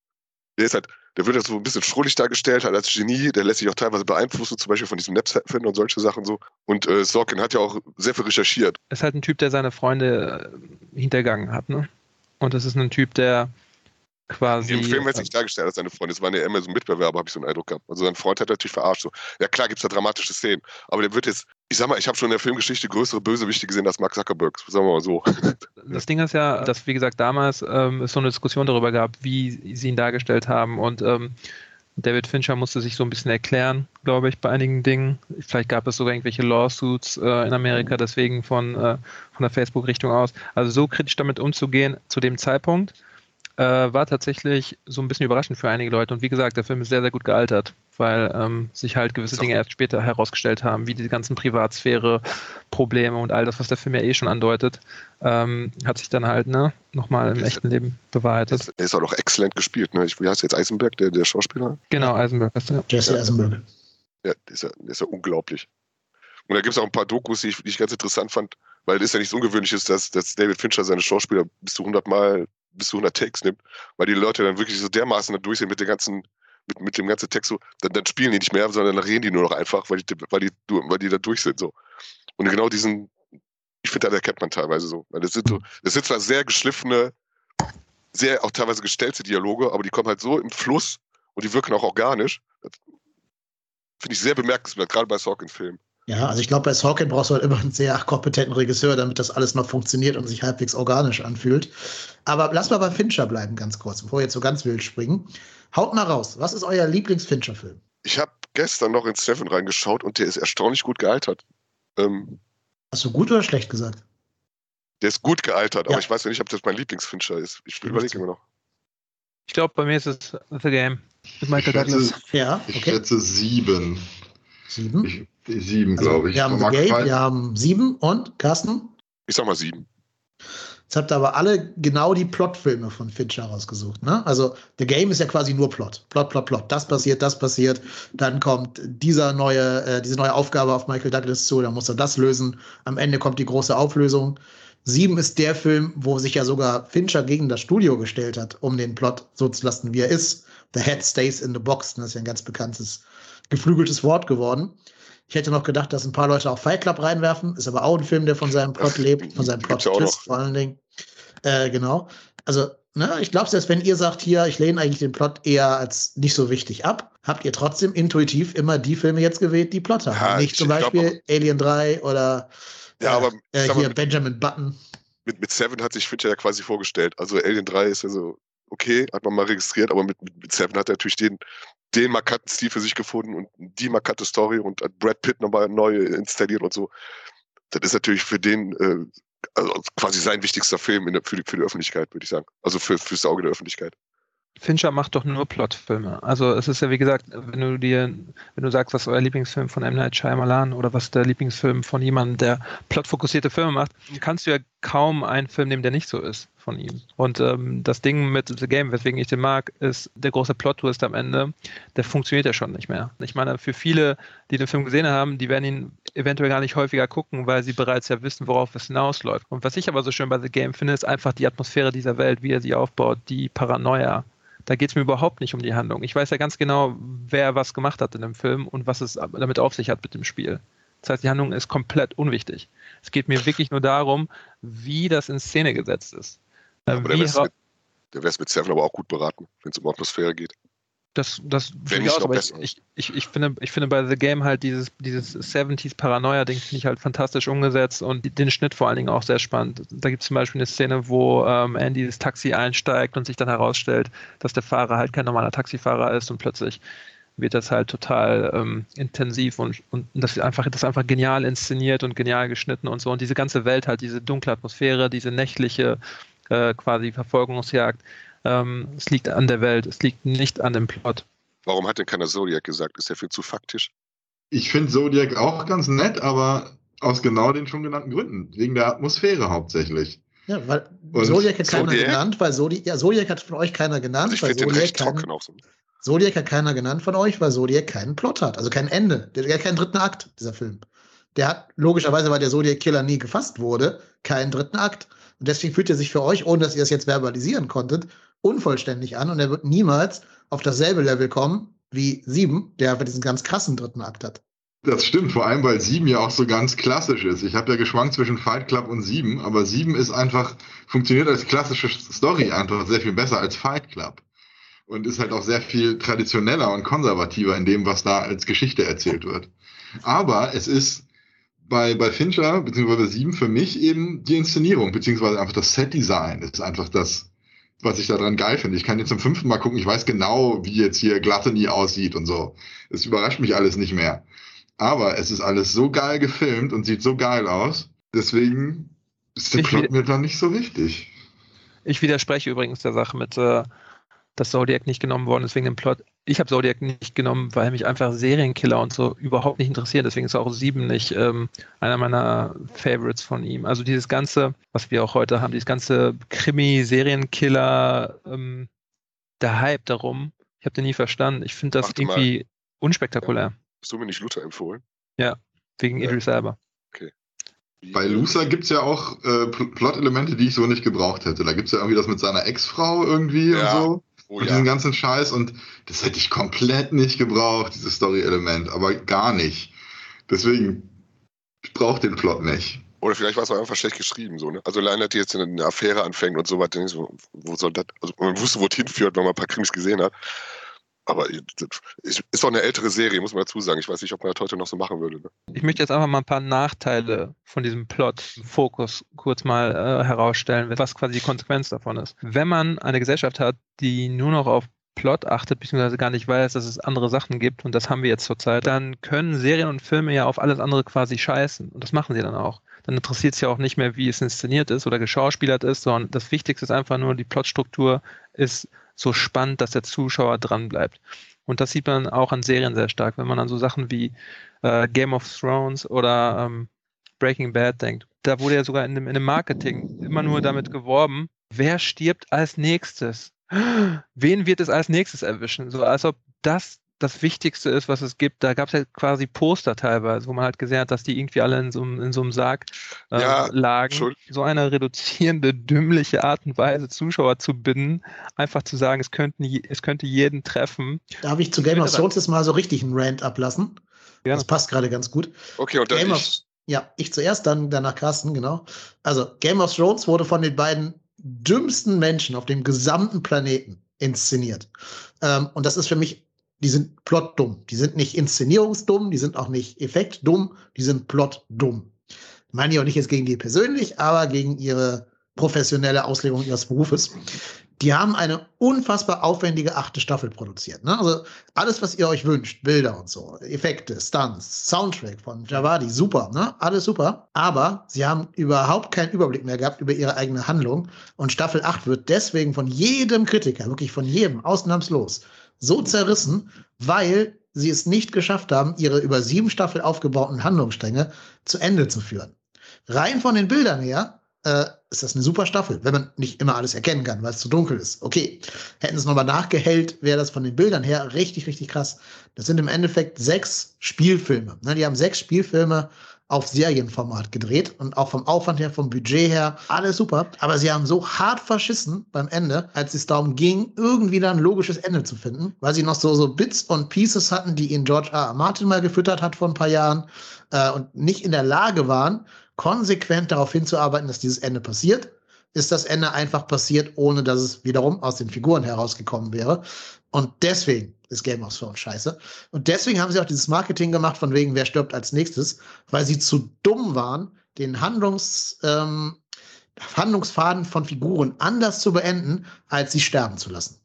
Speaker 3: der ist halt, der wird ja so ein bisschen schrullig dargestellt, halt als Genie, der lässt sich auch teilweise beeinflussen, zum Beispiel von diesem Napster-Finder und solche Sachen so. Und äh, Sorkin hat ja auch sehr viel recherchiert.
Speaker 5: Ist halt ein Typ, der seine Freunde äh, hintergangen hat, ne? Und das ist ein Typ, der quasi.
Speaker 3: Im Film wird sich dargestellt als seine Freunde. Das waren ja immer so Mitbewerber, habe ich so einen Eindruck gehabt. Also sein Freund hat natürlich verarscht. So. Ja klar gibt es da dramatische Szenen, aber der wird jetzt, ich sag mal, ich habe schon in der Filmgeschichte größere Bösewichte gesehen als Mark Zuckerberg, sagen wir mal so.
Speaker 5: Das Ding ist ja, dass wie gesagt damals ähm, es so eine Diskussion darüber gab, wie sie ihn dargestellt haben und ähm, David Fincher musste sich so ein bisschen erklären, glaube ich, bei einigen Dingen. Vielleicht gab es sogar irgendwelche Lawsuits äh, in Amerika deswegen von, äh, von der Facebook-Richtung aus. Also so kritisch damit umzugehen zu dem Zeitpunkt äh, war tatsächlich so ein bisschen überraschend für einige Leute. Und wie gesagt, der Film ist sehr, sehr gut gealtert, weil ähm, sich halt gewisse Dinge erst später herausgestellt haben, wie die ganzen Privatsphäre-Probleme und all das, was der Film ja eh schon andeutet, ähm, hat sich dann halt ne, nochmal im echten Leben bewahrheitet.
Speaker 3: Er ist auch noch exzellent gespielt. Ne? wie heißt jetzt Eisenberg, der, der Schauspieler?
Speaker 5: Genau, Eisenberg ist
Speaker 2: ja. Jesse Eisenberg.
Speaker 3: Ja, der ist ja, der ist ja unglaublich. Und da gibt es auch ein paar Dokus, die ich, die ich ganz interessant fand, weil es ja nichts Ungewöhnliches, dass, dass David Fincher seine Schauspieler bis zu 100 Mal bis zu 100 Takes nimmt, weil die Leute dann wirklich so dermaßen da durch sind mit, der ganzen, mit, mit dem ganzen Text so, dann, dann spielen die nicht mehr, sondern dann reden die nur noch einfach, weil die, weil die, weil die da durch sind. So. Und genau diesen, ich finde, das erkennt man teilweise so. Das sind so, das sind zwar sehr geschliffene, sehr auch teilweise gestellte Dialoge, aber die kommen halt so im Fluss und die wirken auch organisch. Finde ich sehr bemerkenswert, gerade bei Sorkin-Filmen.
Speaker 2: Ja, also ich glaube, bei Sorkin brauchst du halt immer einen sehr kompetenten Regisseur, damit das alles noch funktioniert und sich halbwegs organisch anfühlt. Aber lass mal bei Fincher bleiben, ganz kurz, bevor wir jetzt so ganz wild springen. Haut mal raus, was ist euer Lieblings-Fincher-Film?
Speaker 3: Ich habe gestern noch in Seven reingeschaut und der ist erstaunlich gut gealtert. Ähm,
Speaker 2: Hast du gut oder schlecht gesagt?
Speaker 3: Der ist gut gealtert, ja. aber ich weiß ja nicht, ob das mein Lieblingsfincher ist. Ich überlege immer noch.
Speaker 5: Ich glaube, bei mir ist es The Game mit Michael Douglas.
Speaker 4: Ja, okay. Ich schätze sieben.
Speaker 2: Sieben? Ich,
Speaker 4: Sieben, also, glaube ich.
Speaker 2: Wir haben The Gate, wir haben sieben und Carsten?
Speaker 3: Ich sag mal sieben.
Speaker 2: Jetzt habt ihr aber alle genau die Plotfilme von Fincher rausgesucht. Ne? Also The Game ist ja quasi nur Plot. Plot, Plot, Plot. Das passiert, das passiert. Dann kommt dieser neue, äh, diese neue Aufgabe auf Michael Douglas zu, dann muss er das lösen. Am Ende kommt die große Auflösung. Sieben ist der Film, wo sich ja sogar Fincher gegen das Studio gestellt hat, um den Plot so zu lassen, wie er ist. The Head stays in the box. Das ist ja ein ganz bekanntes, geflügeltes Wort geworden. Ich hätte noch gedacht, dass ein paar Leute auch Fight Club reinwerfen. Ist aber auch ein Film, der von seinem Plot lebt, von seinem Plot-Twist vor allen Dingen. Äh, genau. Also, ne, ich glaube, selbst wenn ihr sagt, hier, ich lehne eigentlich den Plot eher als nicht so wichtig ab, habt ihr trotzdem intuitiv immer die Filme jetzt gewählt, die Plot haben. Ja, nicht zum Beispiel glaub, Alien 3 oder
Speaker 3: ja, aber,
Speaker 2: äh, hier mal, Benjamin Button.
Speaker 3: Mit, mit Seven hat sich Fincher ja quasi vorgestellt. Also Alien 3 ist ja so, okay, hat man mal registriert, aber mit, mit Seven hat er natürlich den den markanten Stil für sich gefunden und die markante Story und hat Brad Pitt nochmal neu installiert und so. Das ist natürlich für den äh, also quasi sein wichtigster Film der, für, die, für die Öffentlichkeit, würde ich sagen. Also für, fürs Auge der Öffentlichkeit.
Speaker 5: Fincher macht doch nur Plotfilme. Also es ist ja wie gesagt, wenn du dir, wenn du sagst, was ist euer Lieblingsfilm von M. Night Shyamalan oder was ist der Lieblingsfilm von jemandem, der plotfokussierte Filme macht, kannst du ja kaum einen Film nehmen, der nicht so ist von ihm. Und ähm, das Ding mit The Game, weswegen ich den mag, ist der große Plot-Twist am Ende, der funktioniert ja schon nicht mehr. Ich meine, für viele, die den Film gesehen haben, die werden ihn eventuell gar nicht häufiger gucken, weil sie bereits ja wissen, worauf es hinausläuft. Und was ich aber so schön bei The Game finde, ist einfach die Atmosphäre dieser Welt, wie er sie aufbaut, die Paranoia. Da geht es mir überhaupt nicht um die Handlung. Ich weiß ja ganz genau, wer was gemacht hat in dem Film und was es damit auf sich hat mit dem Spiel. Das heißt, die Handlung ist komplett unwichtig. Es geht mir wirklich nur darum, wie das in Szene gesetzt ist.
Speaker 3: Ja, aber der wäre es mit Seven aber auch gut beraten, wenn es um Atmosphäre geht.
Speaker 5: Das, das ich, auch, ich, ich, ich, ich, finde, ich finde bei The Game halt dieses, dieses 70s Paranoia-Ding finde ich halt fantastisch umgesetzt und den Schnitt vor allen Dingen auch sehr spannend. Da gibt es zum Beispiel eine Szene, wo ähm, Andy das Taxi einsteigt und sich dann herausstellt, dass der Fahrer halt kein normaler Taxifahrer ist und plötzlich wird das halt total ähm, intensiv und, und das ist einfach, das ist einfach genial inszeniert und genial geschnitten und so. Und diese ganze Welt halt, diese dunkle Atmosphäre, diese nächtliche äh, quasi Verfolgungsjagd, ähm, es liegt an der Welt, es liegt nicht an dem Plot.
Speaker 3: Warum hat denn keiner Zodiac gesagt? Ist der viel zu faktisch?
Speaker 4: Ich finde Zodiac auch ganz nett, aber aus genau den schon genannten Gründen. Wegen der Atmosphäre hauptsächlich.
Speaker 2: Ja, weil und Zodiac hat keiner Zodiac? genannt, weil Zodiac, ja, Zodiac hat von euch keiner genannt.
Speaker 3: Also ich finde den recht trocken auch so.
Speaker 2: Zodiac hat keiner genannt von euch, weil Zodiac keinen Plot hat, also kein Ende. Der hat keinen dritten Akt, dieser Film. Der hat logischerweise, weil der Zodiac Killer nie gefasst wurde, keinen dritten Akt. Und deswegen fühlt er sich für euch, ohne dass ihr es jetzt verbalisieren konntet, unvollständig an und er wird niemals auf dasselbe Level kommen wie Sieben, der einfach diesen ganz krassen dritten Akt hat.
Speaker 4: Das stimmt, vor allem weil Sieben ja auch so ganz klassisch ist. Ich habe ja geschwankt zwischen Fight Club und Sieben, aber Sieben ist einfach, funktioniert als klassische Story einfach sehr viel besser als Fight Club und ist halt auch sehr viel traditioneller und konservativer in dem, was da als Geschichte erzählt wird. Aber es ist bei, bei Fincher, beziehungsweise Sieben für mich eben die Inszenierung, beziehungsweise einfach das Set-Design ist einfach das, was ich daran geil finde. Ich kann jetzt zum fünften Mal gucken, ich weiß genau, wie jetzt hier Gluttony aussieht und so. Es überrascht mich alles nicht mehr. Aber es ist alles so geil gefilmt und sieht so geil aus. Deswegen ist der ich Plot mir dann nicht so wichtig.
Speaker 5: Ich widerspreche übrigens der Sache mit, äh, dass Zodiac nicht genommen worden ist wegen dem Plot. Ich habe Zodiac nicht genommen, weil mich einfach Serienkiller und so überhaupt nicht interessiert. Deswegen ist auch Sieben nicht ähm, einer meiner Favorites von ihm. Also dieses ganze, was wir auch heute haben, dieses ganze Krimi-Serienkiller, ähm, der Hype darum, ich habe den nie verstanden. Ich finde das Warte irgendwie mal. unspektakulär. Ja.
Speaker 3: Hast du mir nicht Luther empfohlen?
Speaker 5: Ja, wegen ja. Idris selber.
Speaker 3: Okay.
Speaker 4: Bei Luther gibt es ja auch äh, Plot-Elemente, die ich so nicht gebraucht hätte. Da gibt es ja irgendwie das mit seiner Ex-Frau irgendwie ja. und so. Oh, und ja. diesen ganzen Scheiß und das hätte ich komplett nicht gebraucht, dieses Story-Element, aber gar nicht. Deswegen, ich brauche den Plot nicht.
Speaker 3: Oder vielleicht war es auch einfach schlecht geschrieben, so, ne? Also allein, dass die jetzt eine Affäre anfängt und so was, so, wo soll das, also man wusste, wo es hinführt, wenn man ein paar Krimis gesehen hat. Aber ist doch eine ältere Serie, muss man dazu sagen. Ich weiß nicht, ob man das heute noch so machen würde. Ne?
Speaker 5: Ich möchte jetzt einfach mal ein paar Nachteile von diesem Plot-Fokus kurz mal äh, herausstellen, was quasi die Konsequenz davon ist. Wenn man eine Gesellschaft hat, die nur noch auf Plot achtet, beziehungsweise gar nicht weiß, dass es andere Sachen gibt, und das haben wir jetzt zurzeit, dann können Serien und Filme ja auf alles andere quasi scheißen. Und das machen sie dann auch. Dann interessiert es ja auch nicht mehr, wie es inszeniert ist oder geschauspielert ist, sondern das Wichtigste ist einfach nur, die Plotstruktur ist so spannend, dass der Zuschauer dran bleibt. Und das sieht man auch an Serien sehr stark, wenn man an so Sachen wie äh, Game of Thrones oder ähm, Breaking Bad denkt. Da wurde ja sogar in dem, in dem Marketing immer nur damit geworben, wer stirbt als nächstes? Wen wird es als nächstes erwischen? So als ob das das Wichtigste ist, was es gibt. Da gab es ja quasi Poster teilweise, wo man halt gesehen hat, dass die irgendwie alle in so, in so einem Sarg äh, ja, lagen. So eine reduzierende, dümmliche Art und Weise, Zuschauer zu binden, einfach zu sagen, es, könnten, es könnte jeden treffen.
Speaker 2: Darf ich zu Game of Thrones jetzt mal so richtig einen Rant ablassen? Ja. Das passt gerade ganz gut.
Speaker 3: Okay, und dann
Speaker 2: Game ich. Of, ja, ich zuerst, dann danach Carsten, genau. Also, Game of Thrones wurde von den beiden dümmsten Menschen auf dem gesamten Planeten inszeniert. Ähm, und das ist für mich die sind plotdumm. Die sind nicht inszenierungsdumm, die sind auch nicht effektdumm, die sind plotdumm. Meine ich auch nicht jetzt gegen die persönlich, aber gegen ihre professionelle Auslegung ihres Berufes. Die haben eine unfassbar aufwendige achte Staffel produziert. Ne? Also alles, was ihr euch wünscht, Bilder und so, Effekte, Stunts, Soundtrack von Javadi, super, ne? alles super. Aber sie haben überhaupt keinen Überblick mehr gehabt über ihre eigene Handlung. Und Staffel 8 wird deswegen von jedem Kritiker, wirklich von jedem, ausnahmslos, so zerrissen, weil sie es nicht geschafft haben, ihre über sieben Staffeln aufgebauten Handlungsstränge zu Ende zu führen. Rein von den Bildern her äh, ist das eine super Staffel, wenn man nicht immer alles erkennen kann, weil es zu dunkel ist. Okay, hätten es nochmal nachgehellt, wäre das von den Bildern her richtig, richtig krass. Das sind im Endeffekt sechs Spielfilme. Ne? Die haben sechs Spielfilme auf Serienformat gedreht und auch vom Aufwand her, vom Budget her, alles super. Aber sie haben so hart verschissen beim Ende, als es darum ging, irgendwie da ein logisches Ende zu finden, weil sie noch so, so Bits und Pieces hatten, die ihnen George R. R. Martin mal gefüttert hat vor ein paar Jahren äh, und nicht in der Lage waren, konsequent darauf hinzuarbeiten, dass dieses Ende passiert, ist das Ende einfach passiert, ohne dass es wiederum aus den Figuren herausgekommen wäre. Und deswegen ist Game of Thrones scheiße. Und deswegen haben sie auch dieses Marketing gemacht, von wegen, wer stirbt als nächstes, weil sie zu dumm waren, den Handlungs, ähm, Handlungsfaden von Figuren anders zu beenden, als sie sterben zu lassen.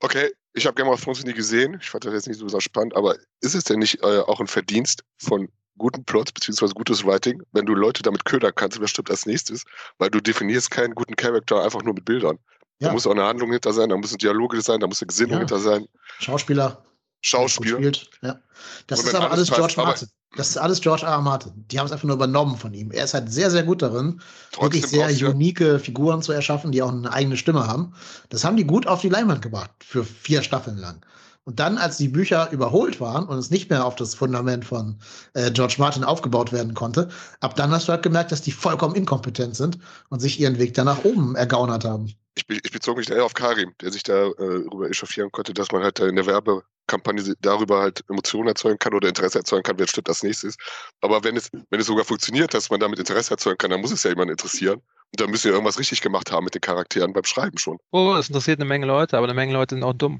Speaker 3: Okay, ich habe Game of Thrones nie gesehen. Ich fand das jetzt nicht so spannend, aber ist es denn nicht äh, auch ein Verdienst von guten Plots beziehungsweise gutes Writing, wenn du Leute damit ködern kannst, wer stirbt als nächstes, weil du definierst keinen guten Charakter einfach nur mit Bildern. Ja. Da muss auch eine Handlung hinter sein, da müssen Dialoge sein, da muss eine Gesinnung ja. hinter sein.
Speaker 2: Schauspieler.
Speaker 3: Schauspieler.
Speaker 2: Ja. Das ist aber alles George Martin. Das ist alles George R. R. Martin. Die haben es einfach nur übernommen von ihm. Er ist halt sehr, sehr gut darin, wirklich sehr unique Figuren zu erschaffen, die auch eine eigene Stimme haben. Das haben die gut auf die Leinwand gebracht, für vier Staffeln lang. Und dann, als die Bücher überholt waren und es nicht mehr auf das Fundament von äh, George Martin aufgebaut werden konnte, ab dann hast du halt gemerkt, dass die vollkommen inkompetent sind und sich ihren Weg da nach oben ergaunert haben.
Speaker 3: Ich, ich bezog mich da eher auf Karim, der sich darüber äh, echauffieren konnte, dass man halt da in der Werbekampagne darüber halt Emotionen erzeugen kann oder Interesse erzeugen kann, wer stimmt als nächstes. Aber wenn es, wenn es sogar funktioniert, dass man damit Interesse erzeugen kann, dann muss es ja jemand interessieren. Und dann müssen wir irgendwas richtig gemacht haben mit den Charakteren beim Schreiben schon.
Speaker 5: Oh, es interessiert eine Menge Leute, aber eine Menge Leute sind auch dumm.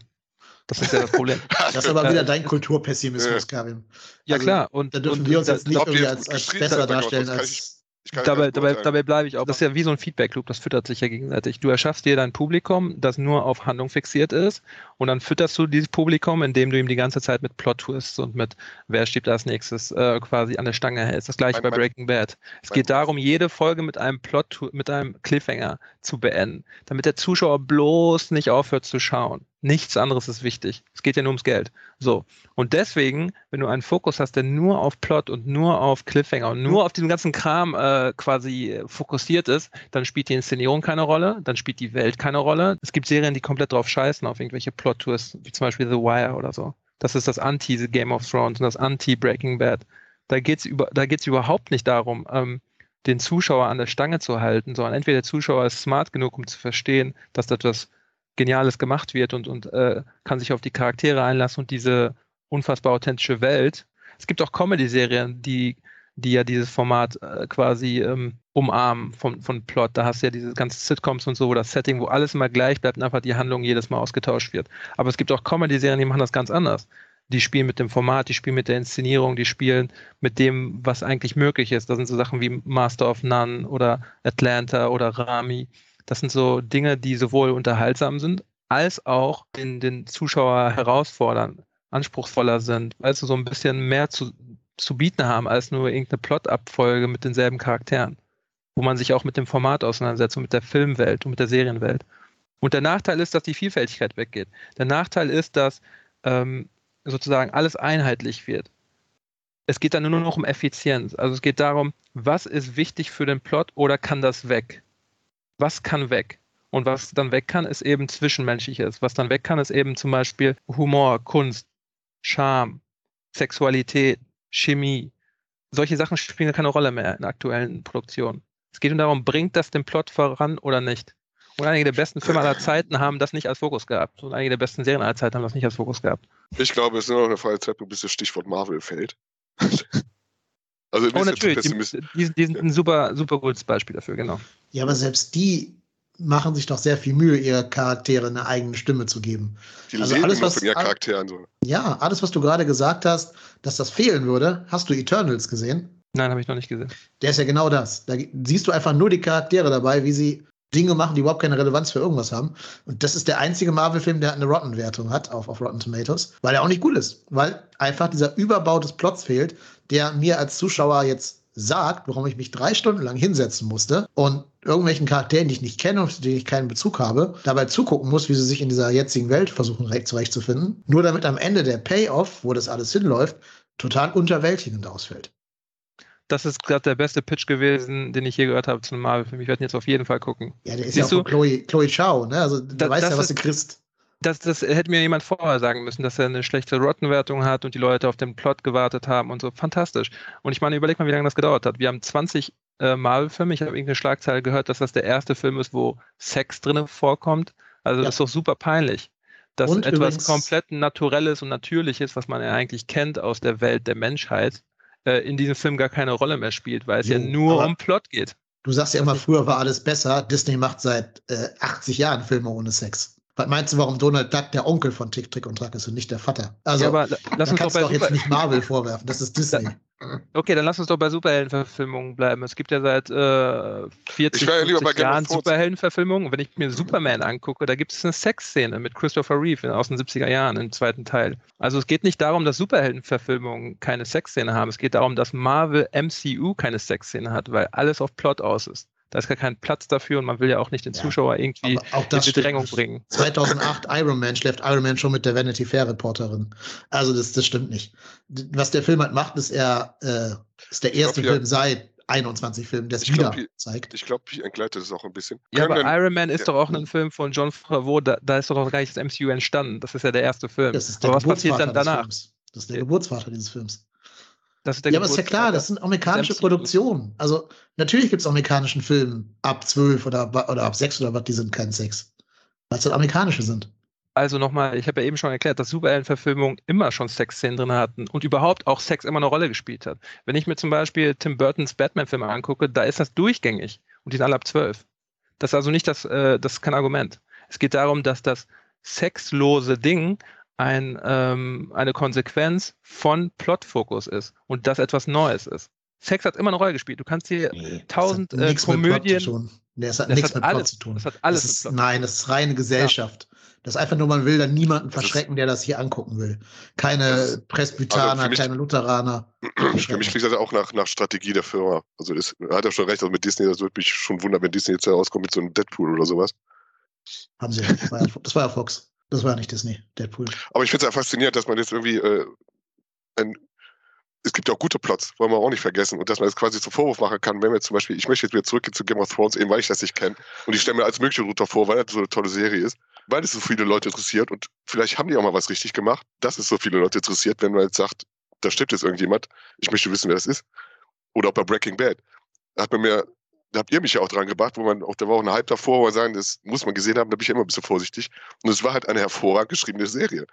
Speaker 5: Das ist ja das Problem.
Speaker 2: das ist aber wieder dein Kulturpessimismus, Karim.
Speaker 5: Ja, also, klar. Und,
Speaker 2: da dürfen
Speaker 5: und,
Speaker 2: wir uns jetzt nicht irgendwie als, als besser darstellen als
Speaker 5: dabei, dabei, dabei bleibe ich auch. Das ist ja wie so ein Feedback-Loop, das füttert sich ja gegenseitig. Du erschaffst dir dein Publikum, das nur auf Handlung fixiert ist, und dann fütterst du dieses Publikum, indem du ihm die ganze Zeit mit Plot-Twists und mit wer steht als nächstes äh, quasi an der Stange hältst. Das gleiche mein, bei Breaking Bad. Es geht darum, jede Folge mit einem Plot, mit einem Cliffhanger zu beenden, damit der Zuschauer bloß nicht aufhört zu schauen. Nichts anderes ist wichtig. Es geht ja nur ums Geld. So. Und deswegen, wenn du einen Fokus hast, der nur auf Plot und nur auf Cliffhanger und nur auf diesen ganzen Kram äh, quasi fokussiert ist, dann spielt die Inszenierung keine Rolle, dann spielt die Welt keine Rolle. Es gibt Serien, die komplett drauf scheißen, auf irgendwelche Plot-Twists, wie zum Beispiel The Wire oder so. Das ist das Anti-Game of Thrones und das Anti-Breaking Bad. Da geht es über, überhaupt nicht darum, ähm, den Zuschauer an der Stange zu halten, sondern entweder der Zuschauer ist smart genug, um zu verstehen, dass das etwas Geniales gemacht wird und, und äh, kann sich auf die Charaktere einlassen und diese unfassbar authentische Welt. Es gibt auch Comedy-Serien, die, die ja dieses Format äh, quasi ähm, umarmen von, von Plot. Da hast du ja diese ganzen Sitcoms und so, wo das Setting, wo alles immer gleich bleibt und einfach die Handlung jedes Mal ausgetauscht wird. Aber es gibt auch Comedy-Serien, die machen das ganz anders. Die spielen mit dem Format, die spielen mit der Inszenierung, die spielen mit dem, was eigentlich möglich ist. Das sind so Sachen wie Master of None oder Atlanta oder Rami. Das sind so Dinge, die sowohl unterhaltsam sind, als auch den, den Zuschauer herausfordern, anspruchsvoller sind, also so ein bisschen mehr zu, zu bieten haben als nur irgendeine Plotabfolge mit denselben Charakteren, wo man sich auch mit dem Format auseinandersetzt und mit der Filmwelt und mit der Serienwelt. Und der Nachteil ist, dass die Vielfältigkeit weggeht. Der Nachteil ist, dass ähm, sozusagen alles einheitlich wird. Es geht dann nur noch um Effizienz. Also es geht darum, was ist wichtig für den Plot oder kann das weg? Was kann weg? Und was dann weg kann, ist eben Zwischenmenschliches. Was dann weg kann, ist eben zum Beispiel Humor, Kunst, Charme, Sexualität, Chemie. Solche Sachen spielen keine Rolle mehr in aktuellen Produktionen. Es geht nur darum, bringt das den Plot voran oder nicht? Und einige der besten Filme aller Zeiten haben das nicht als Fokus gehabt. Und einige der besten Serien aller Zeiten haben das nicht als Fokus gehabt.
Speaker 3: Ich glaube, es ist nur noch eine Zeit, bis das Stichwort Marvel fällt.
Speaker 5: Also oh, natürlich, die, die, die, sind ein super, super gutes Beispiel dafür, genau.
Speaker 2: Ja, aber selbst die machen sich doch sehr viel Mühe, ihre Charaktere eine eigene Stimme zu geben.
Speaker 3: Die also alles, was, von ihren Charakteren so.
Speaker 2: Ja, alles, was du gerade gesagt hast, dass das fehlen würde, hast du Eternals gesehen?
Speaker 5: Nein, habe ich noch nicht gesehen.
Speaker 2: Der ist ja genau das. Da siehst du einfach nur die Charaktere dabei, wie sie Dinge machen, die überhaupt keine Relevanz für irgendwas haben. Und das ist der einzige Marvel-Film, der eine Rotten-Wertung hat auf, auf Rotten Tomatoes, weil er auch nicht gut ist. Weil einfach dieser Überbau des Plots fehlt, der mir als Zuschauer jetzt sagt, warum ich mich drei Stunden lang hinsetzen musste und irgendwelchen Charakteren, die ich nicht kenne und zu denen ich keinen Bezug habe, dabei zugucken muss, wie sie sich in dieser jetzigen Welt versuchen zurechtzufinden. Nur damit am Ende der Payoff, wo das alles hinläuft, total unterwältigend ausfällt.
Speaker 5: Das ist gerade der beste Pitch gewesen, den ich je gehört habe zu einem Marvel-Film. Ich werde ihn jetzt auf jeden Fall gucken.
Speaker 2: Ja, der ist Siehst ja auch von Chloe, Chloe Chow, ne? Also du weißt ja, was du kriegst.
Speaker 5: Das, das hätte mir jemand vorher sagen müssen, dass er eine schlechte Rotten-Wertung hat und die Leute auf den Plot gewartet haben und so. Fantastisch. Und ich meine, überleg mal, wie lange das gedauert hat. Wir haben 20 äh, Marvel-Filme. Ich habe irgendeine Schlagzeile gehört, dass das der erste Film ist, wo Sex drin vorkommt. Also ja. das ist doch super peinlich. Dass und etwas komplett Naturelles und Natürliches, was man ja eigentlich kennt aus der Welt der Menschheit, äh, in diesem Film gar keine Rolle mehr spielt, weil es jo, ja nur um Plot geht.
Speaker 2: Du sagst ja immer, früher war alles besser. Disney macht seit äh, 80 Jahren Filme ohne Sex. Was meinst du, warum Donald Duck der Onkel von Tick, Trick und Track ist und nicht der Vater? Also, ja, aber lass uns doch, bei doch jetzt nicht Marvel vorwerfen, das ist Disney.
Speaker 5: Okay, dann lass uns doch bei Superheldenverfilmungen bleiben. Es gibt ja seit äh, 40
Speaker 3: ja
Speaker 5: Jahren Superheldenverfilmungen. wenn ich mir Superman angucke, da gibt es eine Sexszene mit Christopher Reeve aus den 70er Jahren im zweiten Teil. Also es geht nicht darum, dass Superheldenverfilmungen keine Sexszene haben. Es geht darum, dass Marvel MCU keine Sexszene hat, weil alles auf Plot aus ist. Da ist gar kein Platz dafür und man will ja auch nicht den Zuschauer ja, irgendwie in Bedrängung bringen.
Speaker 2: 2008 Iron Man schläft Iron Man schon mit der Vanity Fair Reporterin. Also das, das stimmt nicht. Was der Film halt macht, ist er äh, ist der erste glaub, Film ja. seit 21 Filmen, der es wieder glaub, zeigt.
Speaker 3: Ich glaube, ich entgleite es auch ein bisschen.
Speaker 5: Ja, Können aber Iron Man ist ja. doch auch ein Film von John Favreau, da, da, ist doch noch gar nicht das MCU entstanden. Das ist ja der erste Film.
Speaker 2: Das ist der
Speaker 5: aber was passiert dann danach?
Speaker 2: Das ist der Geburtsvater dieses Films ja, aber ist ja klar, das sind amerikanische Produktionen. Also natürlich gibt es amerikanischen Filmen ab 12 oder, oder ab 6 oder was, die sind kein Sex. Weil es halt amerikanische sind.
Speaker 5: Also nochmal, ich habe ja eben schon erklärt, dass Superhelden-Verfilmungen immer schon Sexszenen drin hatten und überhaupt auch Sex immer eine Rolle gespielt hat. Wenn ich mir zum Beispiel Tim Burtons Batman-Filme angucke, da ist das durchgängig und die sind alle ab 12. Das ist also nicht das, äh, das ist kein Argument. Es geht darum, dass das sexlose Ding ein, ähm, eine Konsequenz von Plotfokus ist und das etwas Neues ist. Sex hat immer eine Rolle gespielt. Du kannst hier nee, tausend äh, Komödien.
Speaker 2: Nee, das hat das nichts hat mit alles, Plot zu tun. Das hat alles das ist, Nein, das ist reine Gesellschaft. Ja. Das ist einfach nur, man will dann niemanden verschrecken, der das hier angucken will. Keine Presbytaner, also mich, keine Lutheraner.
Speaker 3: Für mich klingt das auch nach, nach Strategie der Firma. Also das hat er schon recht, also mit Disney, das würde mich schon wundern, wenn Disney jetzt herauskommt mit so einem Deadpool oder sowas.
Speaker 2: Haben sie. Das war ja, das war ja Fox. Das war nicht Disney, Deadpool.
Speaker 3: Aber ich finde es ja faszinierend, dass man jetzt irgendwie äh, ein, es gibt ja auch gute Plots, wollen wir auch nicht vergessen. Und dass man das quasi zum Vorwurf machen kann, wenn wir zum Beispiel, ich möchte jetzt wieder zurückgehen zu Game of Thrones, eben weil ich das nicht kenne. Und ich stelle mir als mögliche Route vor, weil das so eine tolle Serie ist, weil es so viele Leute interessiert und vielleicht haben die auch mal was richtig gemacht, dass es so viele Leute interessiert, wenn man jetzt sagt, da stimmt jetzt irgendjemand, ich möchte wissen, wer das ist. Oder auch bei Breaking Bad. Da hat man mir da habt ihr mich ja auch dran gebracht, wo man auch, da war auch eine Hype davor, wo man sagen, das muss man gesehen haben, da bin ich immer ein bisschen vorsichtig. Und es war halt eine hervorragend geschriebene Serie.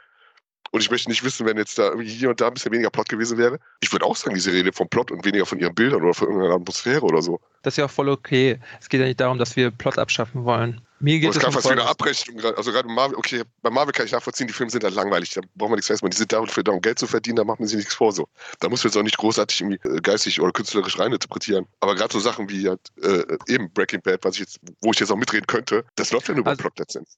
Speaker 3: Und ich möchte nicht wissen, wenn jetzt da hier und da ein bisschen weniger Plot gewesen wäre. Ich würde auch sagen, diese Rede vom Plot und weniger von ihren Bildern oder von irgendeiner Atmosphäre oder so.
Speaker 5: Das ist ja auch voll okay. Es geht ja nicht darum, dass wir Plot abschaffen wollen.
Speaker 3: Mir geht es gerade fast wie eine Abrechnung. Also gerade bei Marvel, okay, bei Marvel kann ich nachvollziehen, die Filme sind halt langweilig. Da braucht man nichts festmachen. Die sind dafür da, um Geld zu verdienen, da macht man sich nichts vor. So. Da muss man jetzt auch nicht großartig irgendwie äh, geistig oder künstlerisch reininterpretieren. Aber gerade so Sachen wie halt, äh, eben Breaking Bad, was ich jetzt, wo ich jetzt auch mitreden könnte, das läuft ja nur also, bei Plot letztendlich.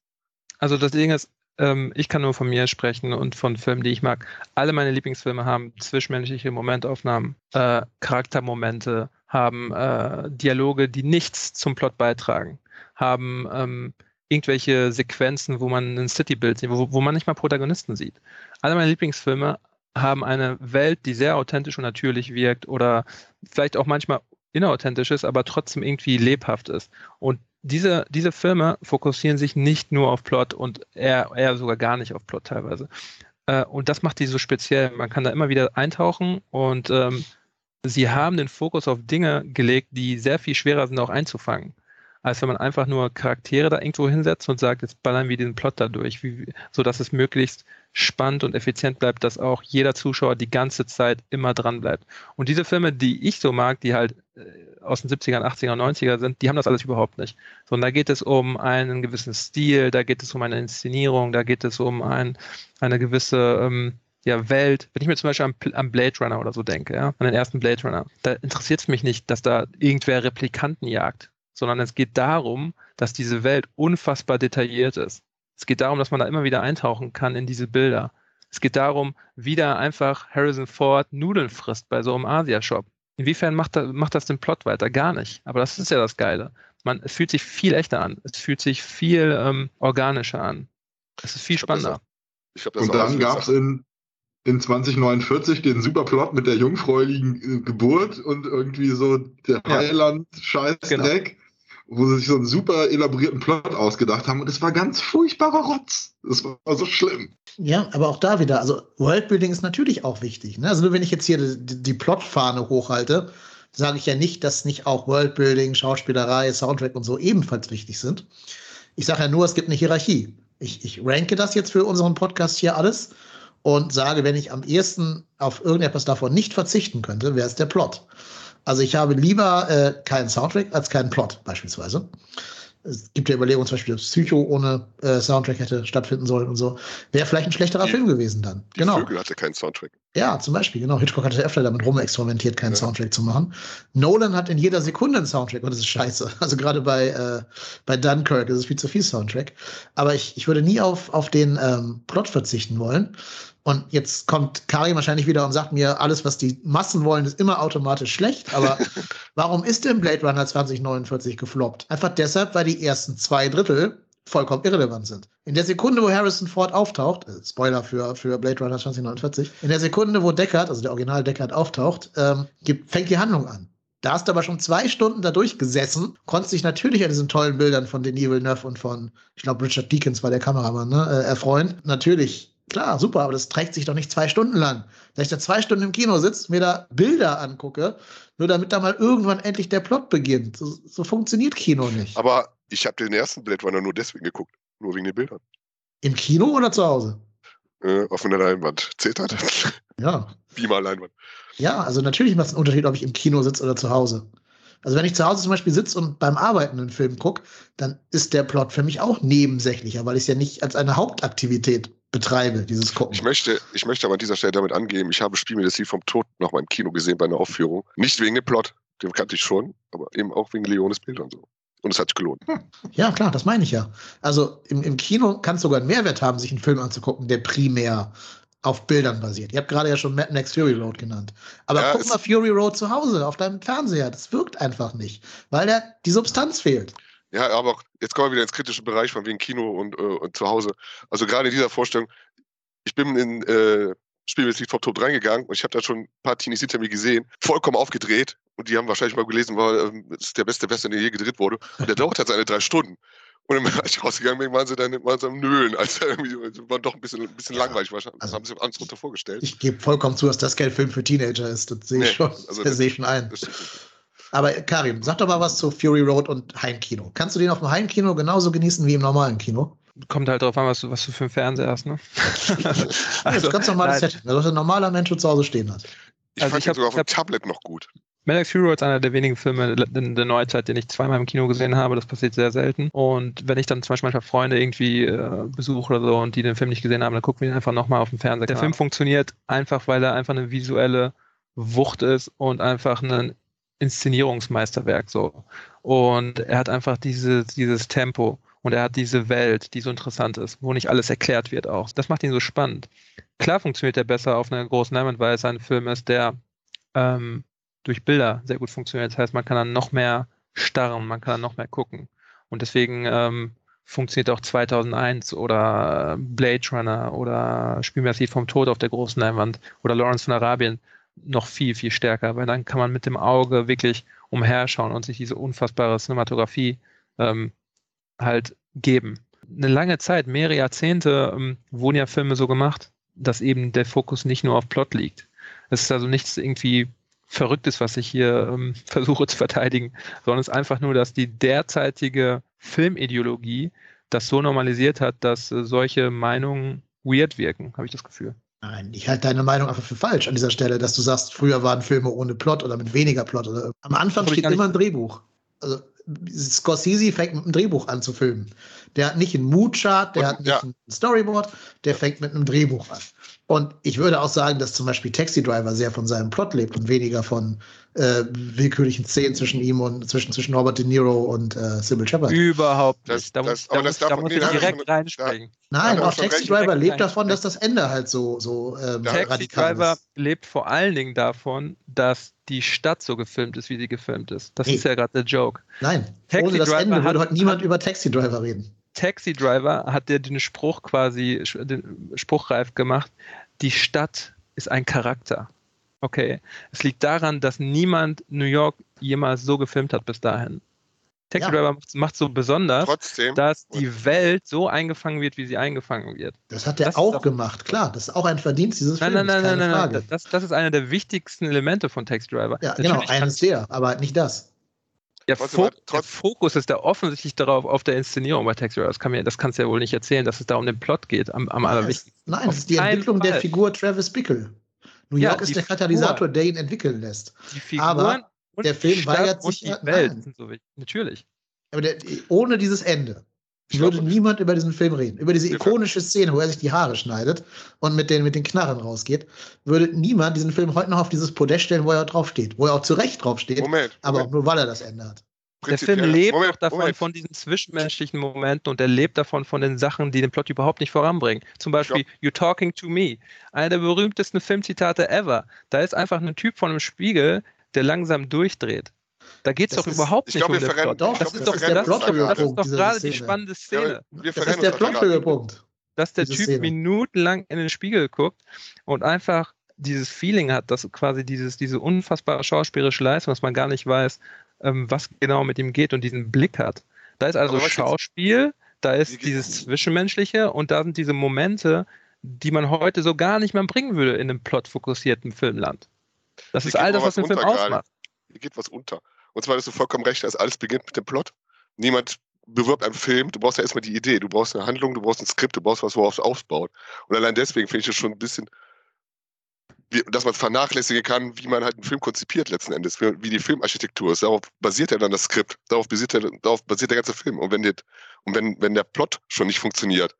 Speaker 5: Also das Ding ist, ähm, ich kann nur von mir sprechen und von Filmen, die ich mag. Alle meine Lieblingsfilme haben zwischenmenschliche Momentaufnahmen, äh, Charaktermomente, haben äh, Dialoge, die nichts zum Plot beitragen, haben ähm, irgendwelche Sequenzen, wo man ein Citybild sieht, wo, wo man nicht mal Protagonisten sieht. Alle meine Lieblingsfilme haben eine Welt, die sehr authentisch und natürlich wirkt oder vielleicht auch manchmal inauthentisch ist, aber trotzdem irgendwie lebhaft ist. Und diese, diese Filme fokussieren sich nicht nur auf Plot und eher, eher sogar gar nicht auf Plot teilweise. Äh, und das macht die so speziell. Man kann da immer wieder eintauchen und ähm, sie haben den Fokus auf Dinge gelegt, die sehr viel schwerer sind auch einzufangen, als wenn man einfach nur Charaktere da irgendwo hinsetzt und sagt, jetzt ballern wir diesen Plot da durch, wie, sodass es möglichst spannend und effizient bleibt, dass auch jeder Zuschauer die ganze Zeit immer dran bleibt. Und diese Filme, die ich so mag, die halt äh, aus den 70ern, 80er, 90er sind, die haben das alles überhaupt nicht. Sondern da geht es um einen gewissen Stil, da geht es um eine Inszenierung, da geht es um ein, eine gewisse ähm, ja, Welt. Wenn ich mir zum Beispiel am, am, Blade Runner oder so denke, ja, an den ersten Blade Runner, da interessiert es mich nicht, dass da irgendwer Replikanten jagt, sondern es geht darum, dass diese Welt unfassbar detailliert ist. Es geht darum, dass man da immer wieder eintauchen kann in diese Bilder. Es geht darum, wie da einfach Harrison Ford Nudeln frisst bei so einem Asia-Shop. Inwiefern macht, das, macht das den Plot weiter? Gar nicht. Aber das ist ja das Geile. Man, es fühlt sich viel echter an. Es fühlt sich viel ähm, organischer an. Es ist viel spannender.
Speaker 4: Glaub, das, ich glaub, das Und dann gab es in, in 2049 den Superplot mit der jungfräulichen äh, Geburt und irgendwie so der. Heiland-Scheißdreck,
Speaker 5: Genau.
Speaker 4: Wo sie sich so einen super elaborierten Plot ausgedacht haben und es war ganz furchtbarer Rotz. Es war so schlimm.
Speaker 2: Ja, aber auch da wieder, also Worldbuilding ist natürlich auch wichtig. Ne? Also nur wenn ich jetzt hier die, die Plotfahne hochhalte, sage ich ja nicht, dass nicht auch Worldbuilding, Schauspielerei, Soundtrack und so ebenfalls wichtig sind. Ich sage ja nur, es gibt eine Hierarchie. Ich, ich ranke das jetzt für unseren Podcast hier alles und sage, wenn ich am ehesten auf irgendetwas davon nicht verzichten könnte, wäre es der Plot. Also ich habe lieber äh, keinen Soundtrack als keinen Plot beispielsweise. Es gibt ja Überlegungen, zum Beispiel, dass Psycho ohne äh, Soundtrack hätte stattfinden sollen und so. Wäre vielleicht ein schlechterer
Speaker 3: Die-
Speaker 2: Film gewesen dann.
Speaker 3: Die
Speaker 2: genau.
Speaker 3: Vögel hatte keinen Soundtrack.
Speaker 2: Ja, zum Beispiel, genau. Hitchcock hatte öfter damit rumexperimentiert, keinen
Speaker 3: Ja.
Speaker 2: Soundtrack zu machen. Nolan hat in jeder Sekunde einen Soundtrack und das ist scheiße. Also gerade bei, äh, bei Dunkirk ist es viel zu viel Soundtrack. Aber ich, ich würde nie auf, auf den ähm, Plot verzichten wollen. Und jetzt kommt Kari wahrscheinlich wieder und sagt mir, alles, was die Massen wollen, ist immer automatisch schlecht. Aber warum ist denn Blade Runner 2049 gefloppt? Einfach deshalb, weil die ersten zwei Drittel vollkommen irrelevant sind. In der Sekunde, wo Harrison Ford auftaucht, äh, Spoiler für, für Blade Runner 2049, in der Sekunde, wo Deckard, also der Original Deckard auftaucht, ähm, gibt, fängt die Handlung an. Da hast du aber schon zwei Stunden da durchgesessen, konntest dich natürlich an diesen tollen Bildern von Denis Villeneuve und von, ich glaube, Richard Deakins war der Kameramann, ne, äh, erfreuen. Natürlich, klar, super, aber das trägt sich doch nicht zwei Stunden lang. Dass ich da zwei Stunden im Kino sitze, mir da Bilder angucke, nur damit da mal irgendwann endlich der Plot beginnt. So, so funktioniert Kino nicht.
Speaker 3: Aber ich habe den ersten Blade Runner nur deswegen geguckt. Nur wegen den Bildern.
Speaker 2: Im Kino oder zu Hause?
Speaker 3: Äh, auf einer Leinwand. Zählt das?
Speaker 2: Ja.
Speaker 3: Beamer-Leinwand.
Speaker 2: Ja, also natürlich macht es einen Unterschied, ob ich im Kino sitze oder zu Hause. Also wenn ich zu Hause zum Beispiel sitze und beim Arbeiten einen Film gucke, dann ist der Plot für mich auch nebensächlicher, weil ich es ja nicht als eine Hauptaktivität betreibe, dieses Gucken.
Speaker 3: Ich möchte, ich möchte aber an dieser Stelle damit angeben, ich habe Spiel mir das Lied vom Tod noch mal im Kino gesehen bei einer Aufführung. Nicht wegen dem Plot, den kannte ich schon, aber eben auch wegen Leones Bildern so. Und es hat sich gelohnt.
Speaker 2: Ja, klar, das meine ich ja. Also im, im Kino kann es sogar einen Mehrwert haben, sich einen Film anzugucken, der primär auf Bildern basiert. Ihr habt gerade ja schon Mad Max Fury Road genannt. Aber
Speaker 3: Ja,
Speaker 2: guck mal Fury Road zu Hause auf deinem Fernseher. Das wirkt einfach nicht, weil da die Substanz fehlt.
Speaker 3: Ja, aber jetzt kommen wir wieder ins kritische Bereich von wegen Kino und, äh, und zu Hause. Also gerade in dieser Vorstellung, ich bin in äh, Spiel mit Lied vom Tod reingegangen und ich habe da schon ein paar Teenies hinter mir gesehen, vollkommen aufgedreht. Und die haben wahrscheinlich mal gelesen, war, ähm, das ist der beste Western, der je gedreht wurde. Und der dauert halt seine drei Stunden. Und dann, als ich rausgegangen bin, waren sie dann waren sie am Nölen. Also irgendwie war doch ein bisschen, ein bisschen
Speaker 2: Ja,
Speaker 3: langweilig wahrscheinlich.
Speaker 2: also-
Speaker 3: haben sie alles runter vorgestellt.
Speaker 2: Ich gebe vollkommen zu, dass das kein Film für Teenager ist. Das sehe ich
Speaker 3: Nee,
Speaker 2: schon.
Speaker 3: also
Speaker 2: das sehe ich schon ein.
Speaker 3: Das stimmt.
Speaker 2: Aber Karim, sag doch mal was zu Fury Road und Heimkino. Kannst du den auf dem Heimkino genauso genießen wie im normalen Kino?
Speaker 5: Kommt halt darauf an, was du, was du für einen Fernseher hast, ne?
Speaker 2: Also, das ist ganz normales das was ein normaler Mensch zu Hause stehen hat.
Speaker 3: Ich
Speaker 5: Also
Speaker 3: fand
Speaker 5: ich hab-
Speaker 3: sogar auf dem Tablet noch gut.
Speaker 5: Mad Max Fury Road ist einer der wenigen Filme in der Neuzeit, den ich zweimal im Kino gesehen habe. Das passiert sehr selten. Und wenn ich dann zum Beispiel manchmal Freunde irgendwie äh, besuche oder so und die den Film nicht gesehen haben, dann gucken wir ihn einfach nochmal auf dem Fernseher. Der. Film funktioniert einfach, weil er einfach eine visuelle Wucht ist und einfach ein Inszenierungsmeisterwerk so. Und er hat einfach diese, dieses Tempo und er hat diese Welt, die so interessant ist, wo nicht alles erklärt wird auch. Das macht ihn so spannend. Klar funktioniert er besser auf einer großen Leinwand, weil es ein Film ist, der ähm, durch Bilder sehr gut funktioniert. Das heißt, man kann dann noch mehr starren, man kann dann noch mehr gucken. Und deswegen ähm, funktioniert auch 2001 oder Blade Runner oder Spielmäßig vom Tod auf der großen Leinwand oder Lawrence von Arabien noch viel, viel stärker, weil dann kann man mit dem Auge wirklich umherschauen und sich diese unfassbare Cinematografie ähm, halt geben. Eine lange Zeit, mehrere Jahrzehnte, ähm, wurden ja Filme so gemacht, dass eben der Fokus nicht nur auf Plot liegt. Es ist also nichts irgendwie Verrücktes, was ich hier ähm, versuche zu verteidigen, sondern es ist einfach nur, dass die derzeitige Filmideologie das so normalisiert hat, dass äh, solche Meinungen weird wirken, habe ich das Gefühl.
Speaker 2: Nein, ich halte deine Meinung einfach für falsch an dieser Stelle, dass du sagst, früher waren Filme ohne Plot oder mit weniger Plot. Oder am Anfang steht immer ein Drehbuch. Also Scorsese fängt mit einem Drehbuch an zu filmen. Der hat nicht einen Moodchart, der
Speaker 3: Und-
Speaker 2: hat nicht
Speaker 3: ja.
Speaker 2: ein Storyboard, der fängt mit einem Drehbuch an. Und ich würde auch sagen, dass zum Beispiel Taxi Driver sehr von seinem Plot lebt und weniger von äh, willkürlichen Szenen zwischen ihm und zwischen, zwischen Robert De Niro und äh, Sybil Shepard.
Speaker 5: Überhaupt
Speaker 3: Das-
Speaker 5: nicht. Da
Speaker 3: das-
Speaker 5: muss, da
Speaker 3: das
Speaker 5: muss,
Speaker 3: darf
Speaker 5: da
Speaker 3: man-
Speaker 5: muss ich
Speaker 3: da-
Speaker 5: direkt
Speaker 3: da-
Speaker 5: reinspringen.
Speaker 2: Nein, auch
Speaker 3: schon
Speaker 2: Taxi. Driver lebt davon, dass das Ende halt so, so ähm,
Speaker 5: Taxi
Speaker 2: radikal
Speaker 5: Driver
Speaker 2: ist.
Speaker 5: lebt vor allen Dingen davon, dass die Stadt so gefilmt ist, wie sie gefilmt ist. Das
Speaker 2: Nee.
Speaker 5: ist ja gerade der Joke.
Speaker 2: Nein,
Speaker 5: Taxi
Speaker 2: ohne das
Speaker 5: Driver
Speaker 2: Ende würde
Speaker 5: hat-
Speaker 2: heute niemand
Speaker 5: hat-
Speaker 2: über Taxi Driver reden.
Speaker 5: Taxi Driver hat der den Spruch quasi, den Spruch reif gemacht, die Stadt ist ein Charakter. Okay. Es liegt daran, dass niemand New York jemals so gefilmt hat bis dahin. Taxi ja. Driver macht so besonders, Trotzdem. dass die Welt so eingefangen wird, wie sie eingefangen wird.
Speaker 2: Das hat er das auch gemacht, klar. Das ist auch ein Verdienst dieses
Speaker 5: nein, Films. Nein, nein, nein, nein, nein. Das, das ist einer der wichtigsten Elemente von Taxi Driver.
Speaker 2: Ja, Natürlich genau, eines der, aber nicht das.
Speaker 5: Der, Fo der, Fokus ist da offensichtlich darauf auf der Inszenierung bei Taxi Driver. Das, kann mir, das kannst du ja wohl nicht erzählen, dass es da um den Plot geht, am, am allerwichtigsten.
Speaker 2: Nein, es ist die Entwicklung Fall. der Figur Travis Bickle. New York ja, ist der Katalysator, der ihn entwickeln lässt. Die Figuren aber der Film weigert sich.
Speaker 5: Die Welt sind so. Natürlich.
Speaker 2: Aber der, ohne dieses Ende ich würde niemand über diesen Film reden. Über diese ikonische Szene, wo er sich die Haare schneidet und mit den, mit den Knarren rausgeht, würde niemand diesen Film heute noch auf dieses Podest stellen, wo er draufsteht. Wo er auch zu Recht draufsteht. Moment, aber Moment. auch nur, weil er das Ende hat.
Speaker 5: Der Film lebt Moment, auch davon, Moment. von diesen zwischenmenschlichen Momenten und er lebt davon, von den Sachen, die den Plot überhaupt nicht voranbringen. Zum Beispiel ja. You Talking to Me. Einer der berühmtesten Filmzitate ever. Da ist einfach ein Typ von einem Spiegel, der langsam durchdreht. Da geht es doch ist, überhaupt nicht
Speaker 2: glaub, um den Plot. Doch, das, ist doch, der das, das ist doch gerade die spannende Szene. Ja, das ist der Plothöhepunkt.
Speaker 5: Dass der Typ Szene. minutenlang in den Spiegel guckt und einfach dieses Feeling hat, dass quasi dieses, diese unfassbare schauspielerische Leistung, dass man gar nicht weiß, ähm, was genau mit ihm geht und diesen Blick hat. Da ist also Schauspiel, da ist dieses Zwischenmenschliche und da sind diese Momente, die man heute so gar nicht mehr bringen würde in einem plotfokussierten Filmland. Das ist all das, was den Film ausmacht.
Speaker 3: Hier geht was unter. Und zwar hast du vollkommen recht, dass alles beginnt mit dem Plot. Niemand bewirbt einen Film, du brauchst ja erstmal die Idee, du brauchst eine Handlung, du brauchst ein Skript, du brauchst was, worauf es aufbaut. Und allein deswegen finde ich es schon ein bisschen, wie, dass man vernachlässigen kann, wie man halt einen Film konzipiert letzten Endes, wie die Filmarchitektur ist. Darauf basiert ja dann das Skript, darauf basiert, ja, darauf basiert der ganze Film. Und wenn, der, und wenn, wenn der Plot schon nicht funktioniert,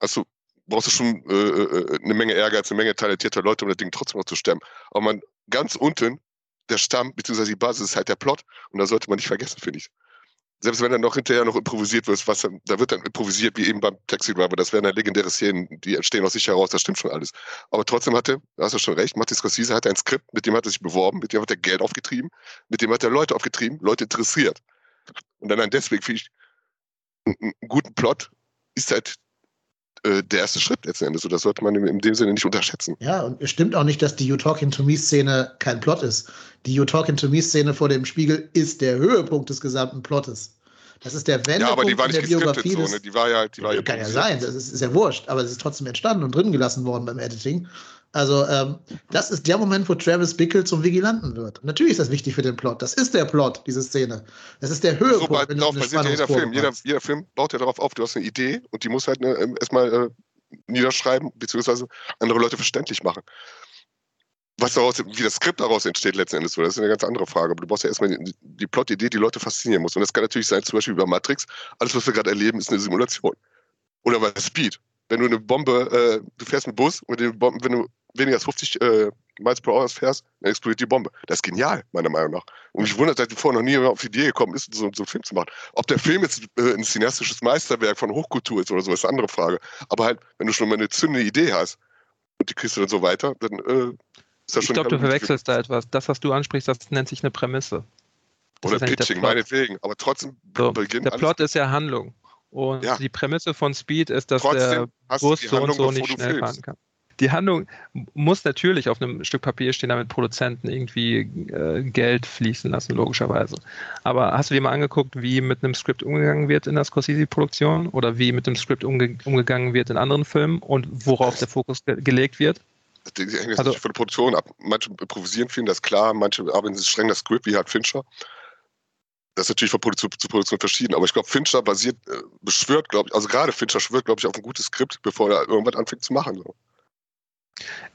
Speaker 3: hast du, brauchst du schon äh, äh eine Menge Ehrgeiz, eine Menge talentierter Leute, um das Ding trotzdem noch zu stemmen. Aber man ganz unten der Stamm bzw. die Basis ist halt der Plot und da sollte man nicht vergessen, finde ich. Selbst wenn dann noch hinterher noch improvisiert wird, was dann, da wird dann improvisiert, wie eben beim Taxi Driver, das wären dann legendäre Szenen, die entstehen aus sich heraus, das stimmt schon alles. Aber trotzdem hatte, da hast du schon recht, Martin Scorsese hatte ein Skript, mit dem hat er sich beworben, mit dem hat er Geld aufgetrieben, mit dem hat er Leute aufgetrieben, Leute interessiert. Und dann deswegen finde ich, einen guten Plot ist halt äh, der erste Schritt letzten Endes. Und das sollte man in dem Sinne nicht unterschätzen.
Speaker 2: Ja, und es stimmt auch nicht, dass die You Talking to Me-Szene kein Plot ist. Die You Talking to Me-Szene vor dem Spiegel ist der Höhepunkt des gesamten Plottes. Das ist der Wendepunkt ja, aber die war nicht in der Biografie. So, ne?
Speaker 3: Die war ja, die war ja
Speaker 2: kann ja sein, das ist, ist, ja wurscht, aber es ist trotzdem entstanden und drin gelassen worden beim Editing. Also, ähm, das ist der Moment, wo Travis Bickle zum Vigilanten wird. Natürlich ist das wichtig für den Plot. Das ist der Plot, diese Szene. Das ist der Höhepunkt. So,
Speaker 3: wenn darauf basiert ja jeder Film. Jeder, jeder, Film baut ja darauf auf, du hast eine Idee und die muss halt ne, ähm, erstmal äh, niederschreiben, beziehungsweise andere Leute verständlich machen. Was daraus, wie das Skript daraus entsteht letzten Endes, das ist eine ganz andere Frage. Aber du brauchst ja erstmal die, die Plot-Idee, die Leute faszinieren muss. Und das kann natürlich sein, zum Beispiel über Matrix, alles, was wir gerade erleben, ist eine Simulation. Oder bei Speed. Wenn du eine Bombe, äh, du fährst mit Bus, mit dem Bomben, wenn du weniger als 50 äh, Miles pro Hour fährst, dann explodiert die Bombe. Das ist genial, meiner Meinung nach. Und mich wundert, dass vorher noch nie auf die Idee gekommen ist, so, so einen Film zu machen. Ob der Film jetzt äh, ein cineastisches Meisterwerk von Hochkultur ist oder so, ist eine andere Frage. Aber halt, wenn du schon mal eine zündende Idee hast und die kriegst du dann so weiter, dann äh,
Speaker 5: ist das schon. Ich glaube, du verwechselst da etwas. Das, was du ansprichst, das nennt sich eine Prämisse.
Speaker 3: Das oder Pitching, meinetwegen. Aber trotzdem
Speaker 5: so, beginnt Der Plot ist ja Handlung. Und ja. die Prämisse von Speed ist, dass trotzdem der Bus so und so nicht schnell fahren kann die Handlung muss natürlich auf einem Stück Papier stehen, damit Produzenten irgendwie äh, Geld fließen lassen, logischerweise. Aber hast du dir mal angeguckt, wie mit einem Skript umgegangen wird in der Scorsese-Produktion oder wie mit dem Skript umge umgegangen wird in anderen Filmen und worauf der Fokus ge gelegt wird?
Speaker 3: Die hängt also, von der Produktion ab. Manche improvisieren viel, das ist klar. Manche arbeiten streng das Skript, wie hat Fincher. Das ist natürlich von Produktion zu Produktion verschieden, aber ich glaube, Fincher basiert, äh, beschwört, glaube ich, also gerade Fincher schwört, glaube ich, auf ein gutes Skript, bevor er irgendwas anfängt zu machen. So.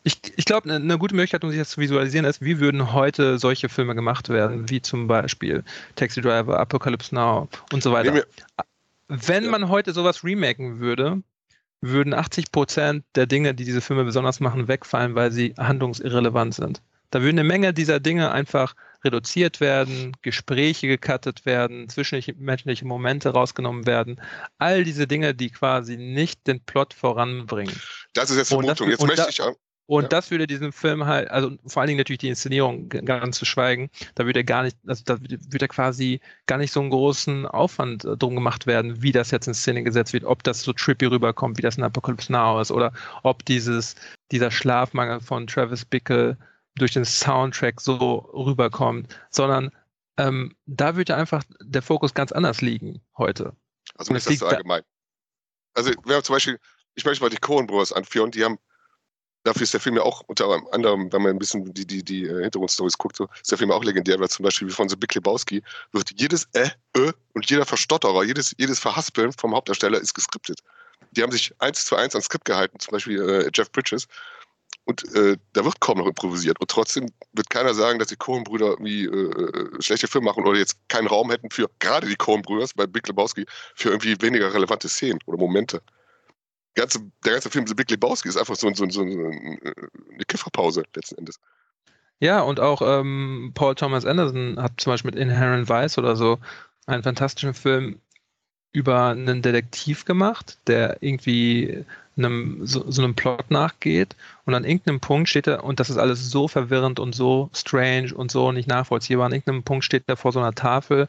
Speaker 5: Ich, ich glaube, eine ne gute Möglichkeit, um sich das zu visualisieren, ist, wie würden heute solche Filme gemacht werden, wie zum Beispiel Taxi Driver, Apocalypse Now und so weiter. Wenn ja. man heute sowas remaken würde, würden 80 Prozent der Dinge, die diese Filme besonders machen, wegfallen, weil sie handlungsirrelevant sind. Da würden eine Menge dieser Dinge einfach reduziert werden, Gespräche gecuttet werden, zwischenmenschliche Momente rausgenommen werden. All diese Dinge, die quasi nicht den Plot voranbringen.
Speaker 3: Das ist jetzt Vermutung. Jetzt möchte ich
Speaker 5: Und ja. das würde diesen Film halt, also vor allen Dingen natürlich die Inszenierung ganz zu schweigen, da würde gar nicht, also da würde quasi gar nicht so einen großen Aufwand äh, drum gemacht werden, wie das jetzt in Szene gesetzt wird, ob das so trippy rüberkommt, wie das in Apocalypse Now ist, oder ob dieses, dieser Schlafmangel von Travis Bickle durch den Soundtrack so rüberkommt, sondern ähm, da würde einfach der Fokus ganz anders liegen heute.
Speaker 3: Also mir ist das so allgemein. Also wir haben zum Beispiel, ich möchte mal die Coen Brothers anführen, die haben dafür ist der Film ja auch unter anderem, wenn man ein bisschen die, die, die äh, Hintergrundstories guckt, so, ist der Film auch legendär, weil zum Beispiel von The Big Lebowski wird jedes Äh, Ö und jeder Verstotterer, jedes, jedes Verhaspeln vom Hauptdarsteller ist geskriptet. Die haben sich eins zu eins ans Skript gehalten, zum Beispiel äh, Jeff Bridges. Und äh, da wird kaum noch improvisiert. Und trotzdem wird keiner sagen, dass die irgendwie äh, äh schlechte Filme machen oder jetzt keinen Raum hätten für, gerade die Coen-Brüder bei Big Lebowski, für irgendwie weniger relevante Szenen oder Momente ganze, der ganze Film The Big Lebowski ist einfach so, so, so, eine Kifferpause letzten Endes.
Speaker 5: Ja, und auch ähm, Paul Thomas Anderson hat zum Beispiel mit Inherent Vice oder so einen fantastischen Film über einen Detektiv gemacht, der irgendwie einem, so, so, einem Plot nachgeht und an irgendeinem Punkt steht er, und das ist alles so verwirrend und so strange und so nicht nachvollziehbar, an irgendeinem Punkt steht er vor so einer Tafel,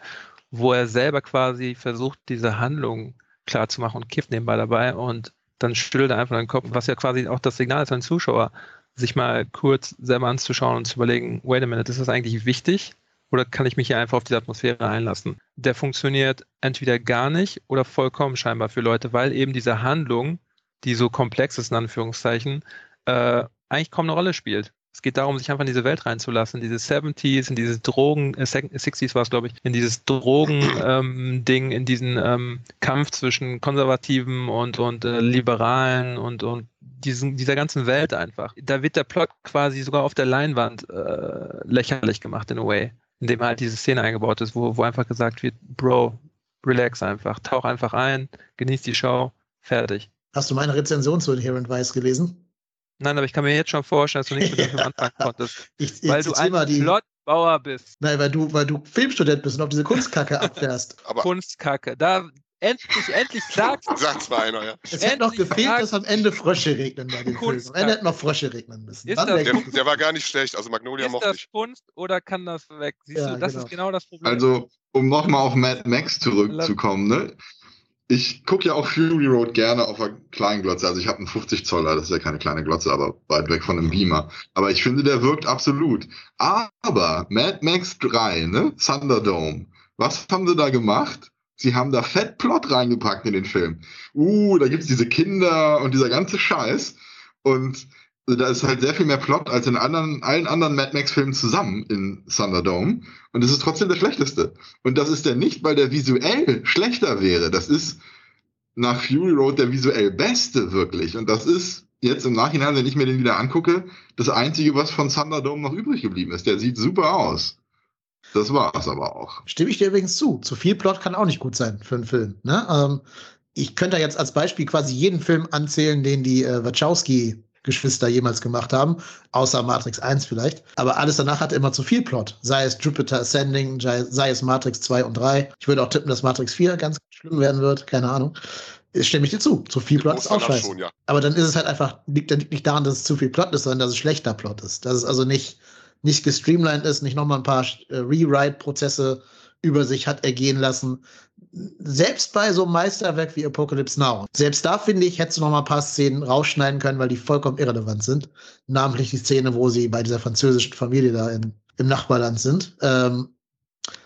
Speaker 5: wo er selber quasi versucht, diese Handlung klarzumachen und kifft nebenbei dabei und dann schüttelt er einfach den Kopf, was ja quasi auch das Signal ist an Zuschauer, sich mal kurz selber anzuschauen und zu überlegen, wait a minute, ist das eigentlich wichtig? Oder kann ich mich hier einfach auf diese Atmosphäre einlassen? Der funktioniert entweder gar nicht oder vollkommen scheinbar für Leute, weil eben diese Handlung, die so komplex ist, in Anführungszeichen, äh, eigentlich kaum eine Rolle spielt. Es geht darum, sich einfach in diese Welt reinzulassen, diese 70s, in dieses Drogen, äh, 60s war es, glaube ich, in dieses Drogen-Ding, ähm, in diesen ähm, Kampf zwischen Konservativen und, und äh, Liberalen und, und diesen, dieser ganzen Welt einfach. Da wird der Plot quasi sogar auf der Leinwand äh, lächerlich gemacht, in a way, indem halt diese Szene eingebaut ist, wo, wo einfach gesagt wird, Bro, relax einfach, tauch einfach ein, genieß die Show, fertig.
Speaker 2: Hast du meine Rezension zu Inherent Vice gelesen?
Speaker 5: Nein, aber ich kann mir jetzt schon vorstellen, dass du nicht mit dem Film anfangen konntest.
Speaker 2: ich, ich
Speaker 5: weil du ein die... Plotbauer bist.
Speaker 2: Nein, weil du, weil du Filmstudent bist und auf diese Kunstkacke abfährst.
Speaker 5: Aber Kunstkacke. Da endlich, endlich sagst
Speaker 3: Sagt's mal einer, ja.
Speaker 2: Es hätte noch gefehlt, dass am Ende Frösche regnen bei dem Film. Am Ende hätten noch Frösche regnen müssen.
Speaker 3: Der, der, war gar nicht schlecht. Also Magnolia
Speaker 5: ist
Speaker 3: mochte
Speaker 5: das
Speaker 3: ich.
Speaker 5: Kunst oder kann das weg? Siehst ja, du, das genau. ist genau das Problem.
Speaker 4: Also, um nochmal auf Mad Max zurückzukommen, ne? Ich gucke ja auch Fury Road gerne auf einer kleinen Glotze. Also ich habe einen 50 Zoller, das ist ja keine kleine Glotze, aber weit weg von einem Beamer. Aber ich finde, der wirkt absolut. Aber Mad Max 3, ne? Thunderdome. Was haben sie da gemacht? Sie haben da Fettplot reingepackt in den Film. Uh, da gibt's diese Kinder und dieser ganze Scheiß. Und da ist halt sehr viel mehr Plot als in anderen, allen anderen Mad Max-Filmen zusammen in Thunderdome. Und es ist trotzdem der schlechteste. Und das ist der nicht, weil der visuell schlechter wäre. Das ist nach Fury Road der visuell beste, wirklich. Und das ist jetzt im Nachhinein, wenn ich mir den wieder angucke, das einzige, was von Thunderdome noch übrig geblieben ist. Der sieht super aus. Das war es aber auch.
Speaker 2: Stimme ich dir übrigens zu. Zu viel Plot kann auch nicht gut sein für einen Film. Ne? Ähm, ich könnte jetzt als Beispiel quasi jeden Film anzählen, den die äh, Wachowski Geschwister jemals gemacht haben, außer Matrix 1 vielleicht. Aber alles danach hat immer zu viel Plot. Sei es Jupiter Ascending, sei es Matrix 2 und 3. Ich würde auch tippen, dass Matrix 4 ganz schlimm werden wird, keine Ahnung. Ich stimme ich dir zu. Zu viel Plot ist auch scheiße. Schon, ja. Aber dann ist es halt einfach, liegt, liegt nicht daran, dass es zu viel Plot ist, sondern dass es schlechter Plot ist. Dass es also nicht, nicht gestreamlined ist, nicht nochmal ein paar äh, Rewrite-Prozesse über sich hat ergehen lassen. Selbst bei so einem Meisterwerk wie Apocalypse Now. Selbst da finde ich, hättest du noch mal ein paar Szenen rausschneiden können, weil die vollkommen irrelevant sind. Namentlich die Szene, wo sie bei dieser französischen Familie da in, im Nachbarland sind. Ähm,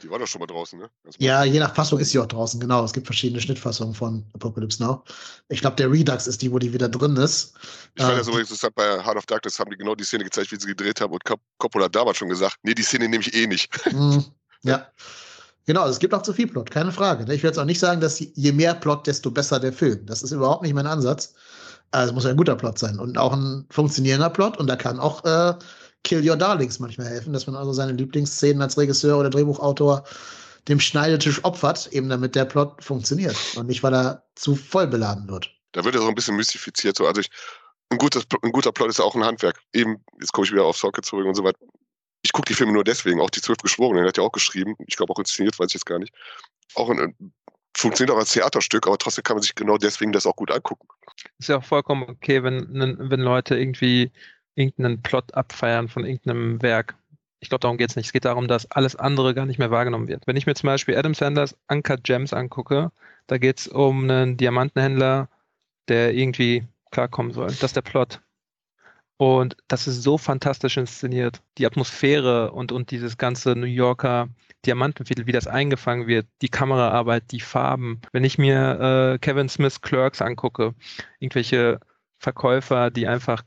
Speaker 3: die war doch schon mal draußen, ne?
Speaker 2: Ja, je nach Fassung ist sie auch draußen, genau. Es gibt verschiedene Schnittfassungen von Apocalypse Now. Ich glaube, der Redux ist die, wo die wieder drin ist.
Speaker 3: Ich fand ähm, das übrigens interessant, bei Heart of Darkness haben die genau die Szene gezeigt, wie sie gedreht haben und Coppola hat damals schon gesagt, nee, die Szene nehme ich eh nicht.
Speaker 2: Mm, ja. Genau, es gibt auch zu viel Plot, keine Frage. Ne? Ich will jetzt auch nicht sagen, dass je mehr Plot, desto besser der Film. Das ist überhaupt nicht mein Ansatz. Also es muss ein guter Plot sein und auch ein funktionierender Plot und da kann auch äh, Kill Your Darlings manchmal helfen, dass man also seine Lieblingsszenen als Regisseur oder Drehbuchautor dem Schneidetisch opfert, eben damit der Plot funktioniert und nicht, weil er zu voll beladen wird.
Speaker 3: Da wird er so ein bisschen mystifiziert. So. Also ich, ein, guter, ein guter Plot ist ja auch ein Handwerk. Eben, jetzt komme ich wieder auf Socket zurück und so weiter ich gucke die Filme nur deswegen, auch die Zwölf Geschworenen, hat ja auch geschrieben, ich glaube auch inszeniert, weiß ich jetzt gar nicht. Auch ein, funktioniert auch als Theaterstück, aber trotzdem kann man sich genau deswegen das auch gut angucken.
Speaker 5: Ist ja auch vollkommen okay, wenn, wenn Leute irgendwie irgendeinen Plot abfeiern von irgendeinem Werk. Ich glaube, darum geht es nicht. Es geht darum, dass alles andere gar nicht mehr wahrgenommen wird. Wenn ich mir zum Beispiel Adam Sanders Uncut Gems angucke, da geht es um einen Diamantenhändler, der irgendwie klarkommen soll. Das ist der Plot. Und das ist so fantastisch inszeniert. Die Atmosphäre und, und dieses ganze New Yorker Diamantenviertel, wie das eingefangen wird, die Kameraarbeit, die Farben. Wenn ich mir äh, Kevin Smiths Clerks angucke, irgendwelche Verkäufer, die einfach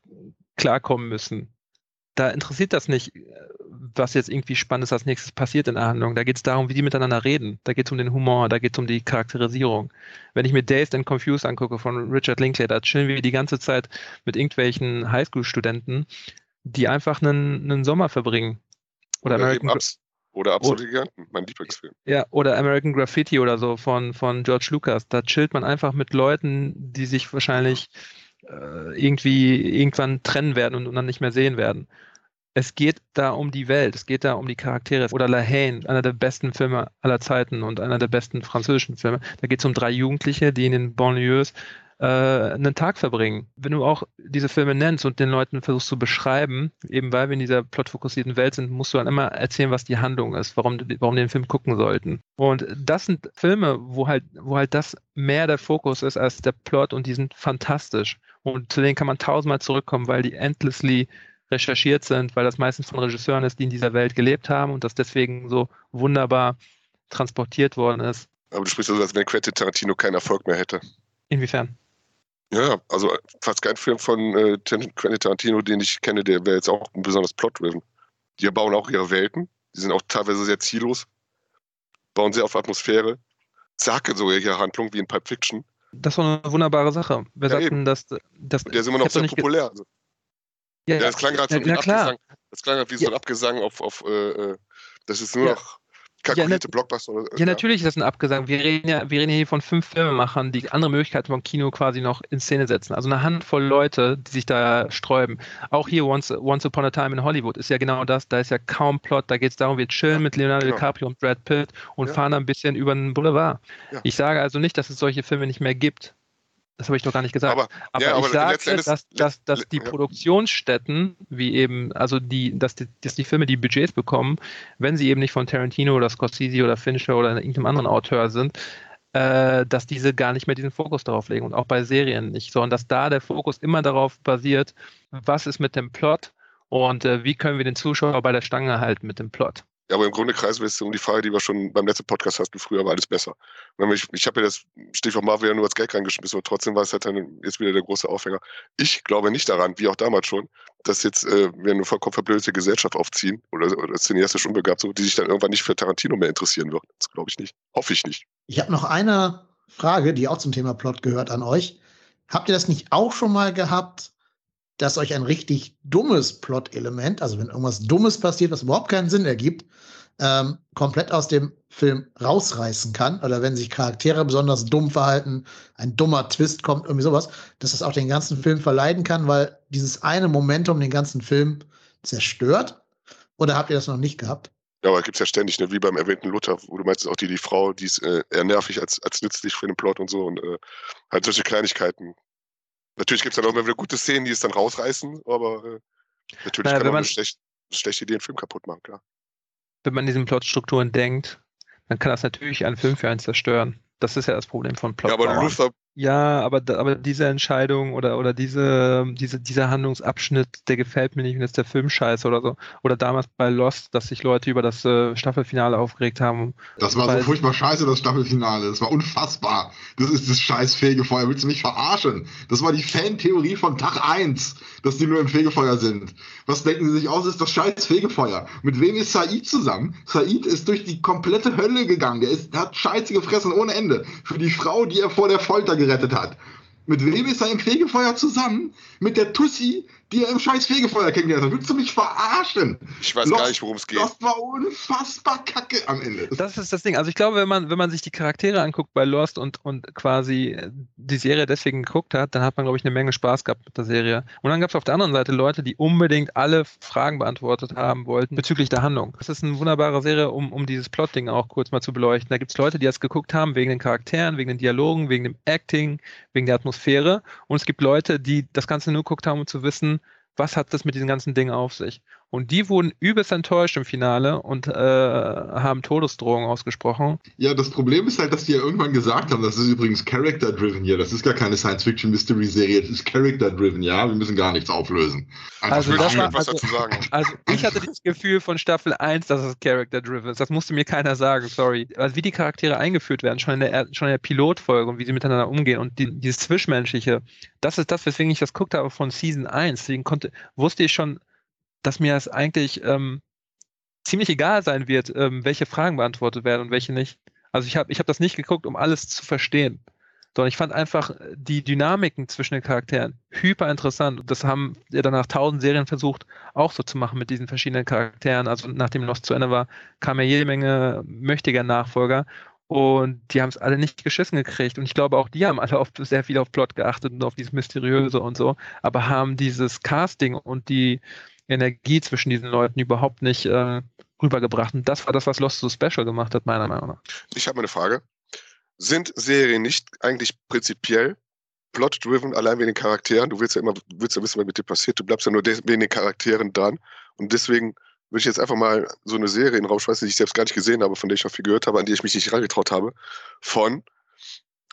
Speaker 5: klarkommen müssen, da interessiert das nicht, was jetzt irgendwie Spannendes als nächstes passiert in der Handlung. Da geht es darum, wie die miteinander reden. Da geht es um den Humor, da geht es um die Charakterisierung. Wenn ich mir Dazed and Confused angucke von Richard Linklater, da chillen wir die ganze Zeit mit irgendwelchen Highschool-Studenten, die einfach einen, einen Sommer verbringen.
Speaker 3: Oder, oder American Abs oder Absolute Giganten, mein Lieblingsfilm.
Speaker 5: Ja, oder American Graffiti oder so von, von George Lucas. Da chillt man einfach mit Leuten, die sich wahrscheinlich äh, irgendwie irgendwann trennen werden und, und dann nicht mehr sehen werden es geht da um die Welt, es geht da um die Charaktere. Oder La Haine, einer der besten Filme aller Zeiten und einer der besten französischen Filme. Da geht es um drei Jugendliche, die in den Banlieues äh, einen Tag verbringen. Wenn du auch diese Filme nennst und den Leuten versuchst zu beschreiben, eben weil wir in dieser plotfokussierten Welt sind, musst du dann immer erzählen, was die Handlung ist, warum, warum den Film gucken sollten. Und das sind Filme, wo halt, wo halt das mehr der Fokus ist als der Plot und die sind fantastisch. Und zu denen kann man tausendmal zurückkommen, weil die endlessly recherchiert sind, weil das meistens von Regisseuren ist, die in dieser Welt gelebt haben und das deswegen so wunderbar transportiert worden ist.
Speaker 3: Aber du sprichst also, als wenn Quentin Tarantino keinen Erfolg mehr hätte.
Speaker 5: Inwiefern?
Speaker 3: Ja, also fast kein Film von äh, Quentin Tarantino, den ich kenne, der wäre jetzt auch besonders plot-driven. Die bauen auch ihre Welten, die sind auch teilweise sehr ziellos, bauen sehr auf Atmosphäre, zacken sogar ihre Handlung wie in Pulp Fiction.
Speaker 5: Das war eine wunderbare Sache. Wir ja, sagten, dass, dass.
Speaker 3: der ist immer noch sehr populär. Also. Ja, ja, das klang gerade so wie ein Abgesang. Das klang gerade wie so ein Abgesang auf, auf äh, äh das ist nur noch kalkulierte ja, Blockbuster. Oder,
Speaker 5: ja, ja, natürlich ist das ein Abgesang. Wir reden ja, wir reden hier von fünf Filmemachern, die andere Möglichkeiten vom Kino quasi noch in Szene setzen. Also eine Handvoll Leute, die sich da sträuben. Auch hier Once, Once Upon a Time in Hollywood ist ja genau das. Da ist ja kaum Plot. Da geht es darum, wir chillen mit Leonardo genau. DiCaprio und Brad Pitt und fahren ein bisschen über den Boulevard. Ich sage also nicht, dass es solche Filme nicht mehr gibt. Das habe ich doch gar nicht gesagt. Aber, aber ja, ich aber sage, dass, dass, dass die Produktionsstätten, wie eben, also die, dass die, dass die Filme die Budgets bekommen, wenn sie eben nicht von Tarantino oder Scorsese oder Fincher oder irgendeinem anderen Autor sind, äh, dass diese gar nicht mehr diesen Fokus darauf legen und auch bei Serien nicht, sondern dass da der Fokus immer darauf basiert, was ist mit dem Plot und äh, wie können wir den Zuschauer bei der Stange halten mit dem Plot.
Speaker 3: Ja, aber im Grunde kreisen wir jetzt um die Frage, die wir schon beim letzten Podcast hatten, früher war alles besser. Ich, ich habe ja das Stichwort Marvel ja nur als Gag reingeschmissen und trotzdem war es halt dann jetzt wieder der große Aufhänger. Ich glaube nicht daran, wie auch damals schon, dass jetzt äh, wir eine vollkommen verblödete Gesellschaft aufziehen oder, oder cineastisch unbegabt, so, die sich dann irgendwann nicht für Tarantino mehr interessieren wird. Das glaube ich nicht. Hoffe ich nicht.
Speaker 2: Ich habe noch eine Frage, die auch zum Thema Plot gehört an euch. Habt ihr das nicht auch schon mal gehabt, dass euch ein richtig dummes Plot-Element, also wenn irgendwas Dummes passiert, was überhaupt keinen Sinn ergibt, ähm, komplett aus dem Film rausreißen kann, oder wenn sich Charaktere besonders dumm verhalten, ein dummer Twist kommt, irgendwie sowas, dass das auch den ganzen Film verleiden kann, weil dieses eine Momentum den ganzen Film zerstört? Oder habt ihr das noch nicht gehabt?
Speaker 3: Ja, aber gibt es ja ständig, ne? wie beim erwähnten Luther, wo du meinst, auch die, die Frau, die ist äh, eher nervig als, als nützlich für den Plot und so und äh, halt solche Kleinigkeiten Natürlich gibt es dann auch immer wieder gute Szenen, die es dann rausreißen, aber äh, natürlich naja, kann man eine, schlecht, schlechte Idee einen Film kaputt machen, klar.
Speaker 5: Wenn man diesen Plotstrukturen denkt, dann kann das natürlich einen Film für einen zerstören. Das ist ja das Problem von Plot. Ja,
Speaker 3: aber Luther
Speaker 5: ja, aber, aber diese Entscheidung oder, oder diese, diese, dieser Handlungsabschnitt, der gefällt mir nicht und ist der Film scheiße oder so. Oder damals bei Lost, dass sich Leute über das äh, Staffelfinale aufgeregt haben.
Speaker 4: Das war so furchtbar scheiße, das Staffelfinale. Das war unfassbar. Das ist das scheiß Fegefeuer. Willst du mich verarschen? Das war die Fantheorie von Tag 1, dass die nur im Fegefeuer sind. Was denken sie sich aus, ist das scheiß Fegefeuer. Mit wem ist Said zusammen? Said ist durch die komplette Hölle gegangen. Der, ist, der hat Scheiße gefressen ohne Ende. Für die Frau, die er vor der Folter gerettet hat. Mit wem ist er im Fegefeuer zusammen? Mit der Tussi, die er im scheiß Fegefeuer kennengelernt hat. Willst du mich verarschen?
Speaker 3: Ich weiß Lost, gar nicht, worum es geht.
Speaker 4: Das war unfassbar kacke am Ende.
Speaker 5: Das ist das Ding. Also ich glaube, wenn man, wenn man sich die Charaktere anguckt bei Lost und, und quasi die Serie deswegen geguckt hat, dann hat man, glaube ich, eine Menge Spaß gehabt mit der Serie. Und dann gab es auf der anderen Seite Leute, die unbedingt alle Fragen beantwortet haben wollten bezüglich der Handlung. Das ist eine wunderbare Serie, um, um dieses Plotding auch kurz mal zu beleuchten. Da gibt es Leute, die das geguckt haben wegen den Charakteren, wegen den Dialogen, wegen dem Acting, wegen der Atmosphäre. Und es gibt Leute, die das Ganze nur geguckt haben, um zu wissen, was hat das mit diesen ganzen Dingen auf sich? Und die wurden übelst enttäuscht im Finale und äh, haben Todesdrohungen ausgesprochen.
Speaker 4: Ja, das Problem ist halt, dass die ja irgendwann gesagt haben, das ist übrigens Character-driven hier. Das ist gar keine Science-Fiction-Mystery-Serie, es ist Character-driven, ja. Wir müssen gar nichts auflösen.
Speaker 5: Einfach also, das war, was also, dazu sagen. also ich hatte das Gefühl von Staffel 1, dass es Character-driven ist. Das musste mir keiner sagen, sorry. Also wie die Charaktere eingeführt werden, schon in der, schon in der Pilotfolge und wie sie miteinander umgehen und die, dieses Zwischenmenschliche, das ist das, weswegen ich das guckt habe von Season 1. Deswegen konnte, wusste ich schon, dass mir es eigentlich ähm, ziemlich egal sein wird, ähm, welche Fragen beantwortet werden und welche nicht. Also ich habe ich hab das nicht geguckt, um alles zu verstehen, sondern ich fand einfach die Dynamiken zwischen den Charakteren hyper interessant. Das haben ja dann nach tausend Serien versucht, auch so zu machen mit diesen verschiedenen Charakteren. Also nachdem Lost zu Ende war, kam ja jede Menge mächtiger Nachfolger und die haben es alle nicht geschissen gekriegt. Und ich glaube, auch die haben alle auf, sehr viel auf Plot geachtet und auf dieses Mysteriöse und so, aber haben dieses Casting und die Energie zwischen diesen Leuten überhaupt nicht äh, rübergebracht. Und das war das, was Lost so special gemacht hat, meiner Meinung nach.
Speaker 3: Ich habe eine Frage. Sind Serien nicht eigentlich prinzipiell plot-driven, allein wegen den Charakteren? Du willst ja immer willst ja wissen, was mit dir passiert. Du bleibst ja nur wegen den Charakteren dran. Und deswegen würde ich jetzt einfach mal so eine Serie in den Raum schmeißen, die ich selbst gar nicht gesehen habe, von der ich auch viel gehört habe, an die ich mich nicht reingetraut habe, von,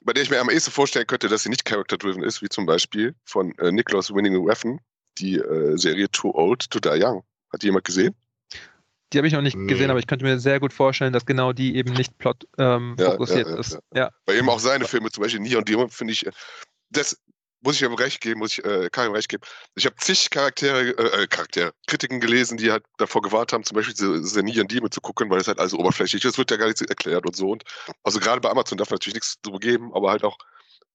Speaker 3: bei der ich mir am ehesten vorstellen könnte, dass sie nicht character-driven ist, wie zum Beispiel von äh, Nicholas Winning Weapon, die äh, Serie Too Old to Die Young. Hat die jemand gesehen?
Speaker 5: Die habe ich noch nicht nee. gesehen, aber ich könnte mir sehr gut vorstellen, dass genau die eben nicht plot ähm, ja, fokussiert ja, ja, ist. Ja.
Speaker 3: Weil eben auch seine Filme, zum Beispiel Neon Demon, finde ich, äh, das muss ich ihm recht geben, muss ich äh, Karin recht geben. Ich habe zig Charaktere, äh, äh, Charaktere, Kritiken gelesen, die halt davor gewartet haben, zum Beispiel diese Neon Demon zu gucken, weil es halt alles oberflächlich ist, wird ja gar nichts erklärt und so. Und also gerade bei Amazon darf man natürlich nichts drüber geben, aber halt auch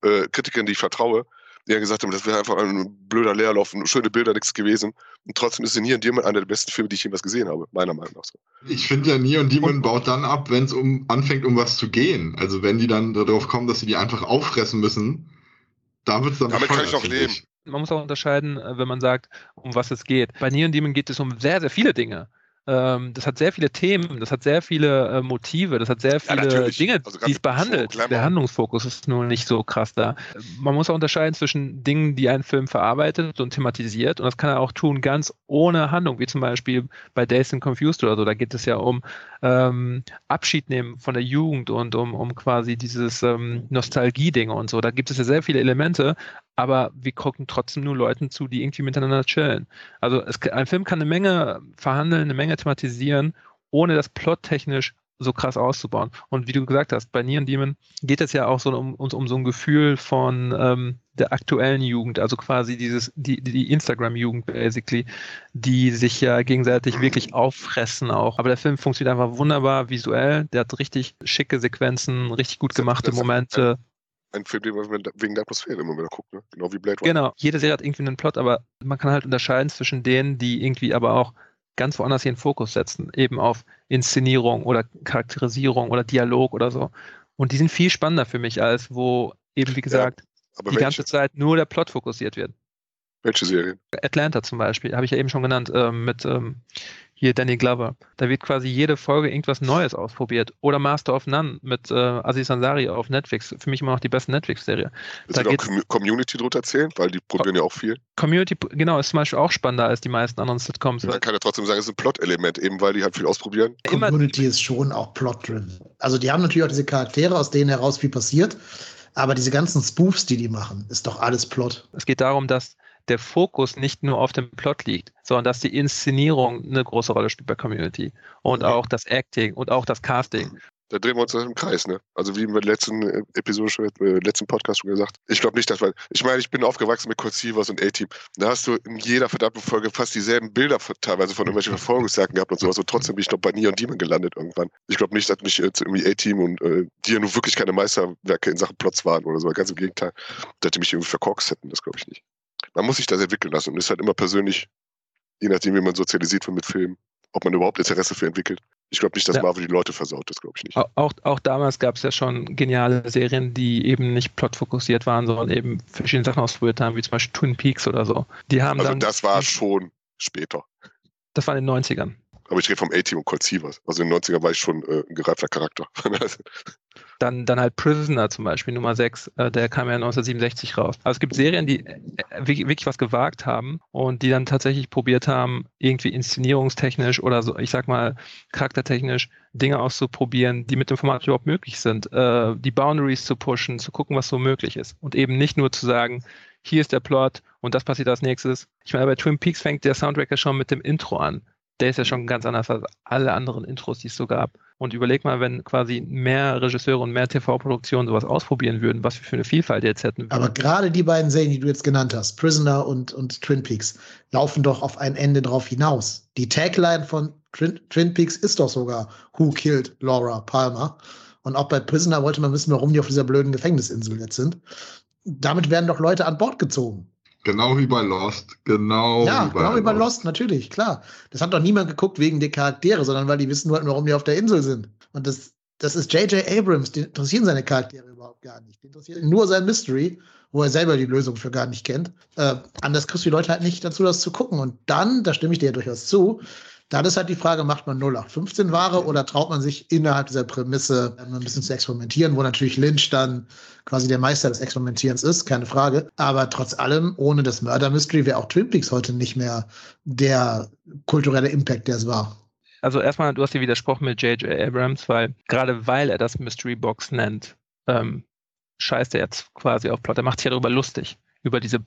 Speaker 3: äh, Kritikern, die ich vertraue, die ja gesagt haben, das wäre einfach ein blöder Leerlauf, schöne Bilder, nichts gewesen. Und trotzdem ist und Demon einer der besten Filme, die ich jemals gesehen habe, meiner Meinung nach. So.
Speaker 4: Ich finde ja, Nier und Demon baut dann ab, wenn es um, anfängt, um was zu gehen. Also wenn die dann darauf kommen, dass sie die einfach auffressen müssen, da wird es dann
Speaker 3: Damit kann ich auch leben.
Speaker 5: Man muss auch unterscheiden, äh, wenn man sagt, um was es geht. Bei und Demon geht es um sehr, sehr viele Dinge. Ähm, das hat sehr viele Themen, das hat sehr viele äh, Motive, das hat sehr viele ja, Dinge, also die es behandelt. Der Handlungsfokus ist nur nicht so krass da. Man muss auch unterscheiden zwischen Dingen, die ein Film verarbeitet und thematisiert und das kann er auch tun ganz ohne Handlung, wie zum Beispiel bei Days and Confused oder so. Da geht es ja um ähm, Abschied nehmen von der Jugend und um, um quasi dieses ähm, Nostalgie-Dinge und so. Da gibt es ja sehr viele Elemente, aber wir gucken trotzdem nur Leuten zu, die irgendwie miteinander chillen. Also es, ein Film kann eine Menge verhandeln, eine Menge thematisieren, ohne das plottechnisch so krass auszubauen. Und wie du gesagt hast, bei Neon Demon geht es ja auch so um, um, um so ein Gefühl von ähm, der aktuellen Jugend, also quasi dieses, die, die Instagram-Jugend basically, die sich ja gegenseitig wirklich auffressen auch. Aber der Film funktioniert einfach wunderbar visuell, der hat richtig schicke Sequenzen, richtig gut gemachte Momente
Speaker 3: ein Film, den man wegen der Atmosphäre immer wieder guckt, ne? genau wie Blade Runner.
Speaker 5: Genau, jede Serie hat irgendwie einen Plot, aber man kann halt unterscheiden zwischen denen, die irgendwie aber auch ganz woanders ihren Fokus setzen, eben auf Inszenierung oder Charakterisierung oder Dialog oder so. Und die sind viel spannender für mich, als wo eben, wie gesagt, ja, die welche? ganze Zeit nur der Plot fokussiert wird.
Speaker 3: Welche Serien?
Speaker 5: Atlanta zum Beispiel, habe ich ja eben schon genannt, ähm, mit ähm, hier Danny Glover. Da wird quasi jede Folge irgendwas Neues ausprobiert. Oder Master of None mit äh, Aziz Ansari auf Netflix. Für mich immer noch die beste Netflix-Serie.
Speaker 3: Willst da du auch Community drunter erzählen? Weil die probieren ja auch viel.
Speaker 5: Community, genau, ist zum Beispiel auch spannender als die meisten anderen Sitcoms.
Speaker 3: Man kann ja trotzdem sagen, es ist ein Plot-Element, eben weil die halt viel ausprobieren.
Speaker 2: Community ist schon auch plot-driven. Also die haben natürlich auch diese Charaktere, aus denen heraus viel passiert. Aber diese ganzen Spoofs, die die machen, ist doch alles Plot.
Speaker 5: Es geht darum, dass der Fokus nicht nur auf dem Plot liegt, sondern dass die Inszenierung eine große Rolle spielt bei Community und auch das Acting und auch das Casting.
Speaker 3: Da drehen wir uns im Kreis, ne? Also wie in der letzten äh, Episode schon, äh, letzten Podcast schon gesagt. Ich glaube nicht, dass man. Ich meine, ich bin aufgewachsen mit Cold und A-Team. Da hast du in jeder verdammten Folge fast dieselben Bilder teilweise von irgendwelchen Verfolgungsjagden gehabt und sowas. Und trotzdem bin ich noch bei Neon Demon gelandet irgendwann. Ich glaube nicht, dass mich jetzt irgendwie A-Team und äh, die ja nun wirklich keine Meisterwerke in Sachen Plots waren oder so. Ganz im Gegenteil. Dass die mich irgendwie verkorkst hätten, das glaube ich nicht man muss sich das entwickeln lassen und ist halt immer persönlich, je nachdem, wie man sozialisiert wird mit Filmen, ob man überhaupt Interesse für entwickelt. Ich glaube nicht, dass ja. Marvel die Leute versaut, das glaube ich nicht.
Speaker 5: Auch, auch damals gab es ja schon geniale Serien, die eben nicht plotfokussiert waren, sondern eben verschiedene Sachen ausprobiert haben, wie zum Beispiel Twin Peaks oder so. Die haben
Speaker 3: also
Speaker 5: dann,
Speaker 3: das war schon später.
Speaker 5: Das war in den 90ern.
Speaker 3: Aber ich rede vom A-Team und Colt Sievers. Also in den 90ern war ich schon äh, ein gereifter Charakter.
Speaker 5: Dann, dann halt Prisoner zum Beispiel, Nummer 6, äh, der kam ja 1967 raus. Also es gibt Serien, die äh, wirklich was gewagt haben und die dann tatsächlich probiert haben, irgendwie inszenierungstechnisch oder so, ich sag mal, charaktertechnisch Dinge auszuprobieren, die mit dem Format überhaupt möglich sind, äh, die Boundaries zu pushen, zu gucken, was so möglich ist. Und eben nicht nur zu sagen, hier ist der Plot und das passiert als nächstes. Ich meine, bei Twin Peaks fängt der Soundtrack ja schon mit dem Intro an. Der ist ja schon ganz anders als alle anderen Intros, die es so gab. Und überleg mal, wenn quasi mehr Regisseure und mehr TV-Produktionen sowas ausprobieren würden, was wir für eine Vielfalt jetzt hätten.
Speaker 2: Aber gerade die beiden Serien, die du jetzt genannt hast, Prisoner und, und Twin Peaks, laufen doch auf ein Ende drauf hinaus. Die Tagline von Twin, Twin Peaks ist doch sogar Who Killed Laura Palmer? Und auch bei Prisoner wollte man wissen, warum die auf dieser blöden Gefängnisinsel jetzt sind. Damit werden doch Leute an Bord gezogen.
Speaker 4: Genau wie bei Lost. Genau
Speaker 2: ja, wie bei genau wie bei Lost. natürlich, klar. Das hat doch niemand geguckt wegen der Charaktere, sondern weil die wissen wollten, warum die auf der Insel sind. Und das, das ist J.J. Abrams, die interessieren seine Charaktere überhaupt gar nicht. Die interessiert nur sein Mystery, wo er selber die Lösung für gar nicht kennt. Äh, anders kriegst du die Leute halt nicht dazu, das zu gucken. Und dann, da stimme ich dir ja durchaus zu, dann ist halt die Frage, macht man 0815 Ware oder traut man sich innerhalb dieser Prämisse ein bisschen zu experimentieren, wo natürlich Lynch dann quasi der Meister des Experimentierens ist, keine Frage. Aber trotz allem, ohne das Murder Mystery wäre auch Twin Peaks heute nicht mehr der kulturelle Impact, der es war.
Speaker 5: Also erstmal, du hast dir widersprochen mit J.J. Abrams, weil gerade weil er das Mystery Box nennt, ähm, scheißt er jetzt quasi auf Plot. Er macht sich ja darüber lustig, über diese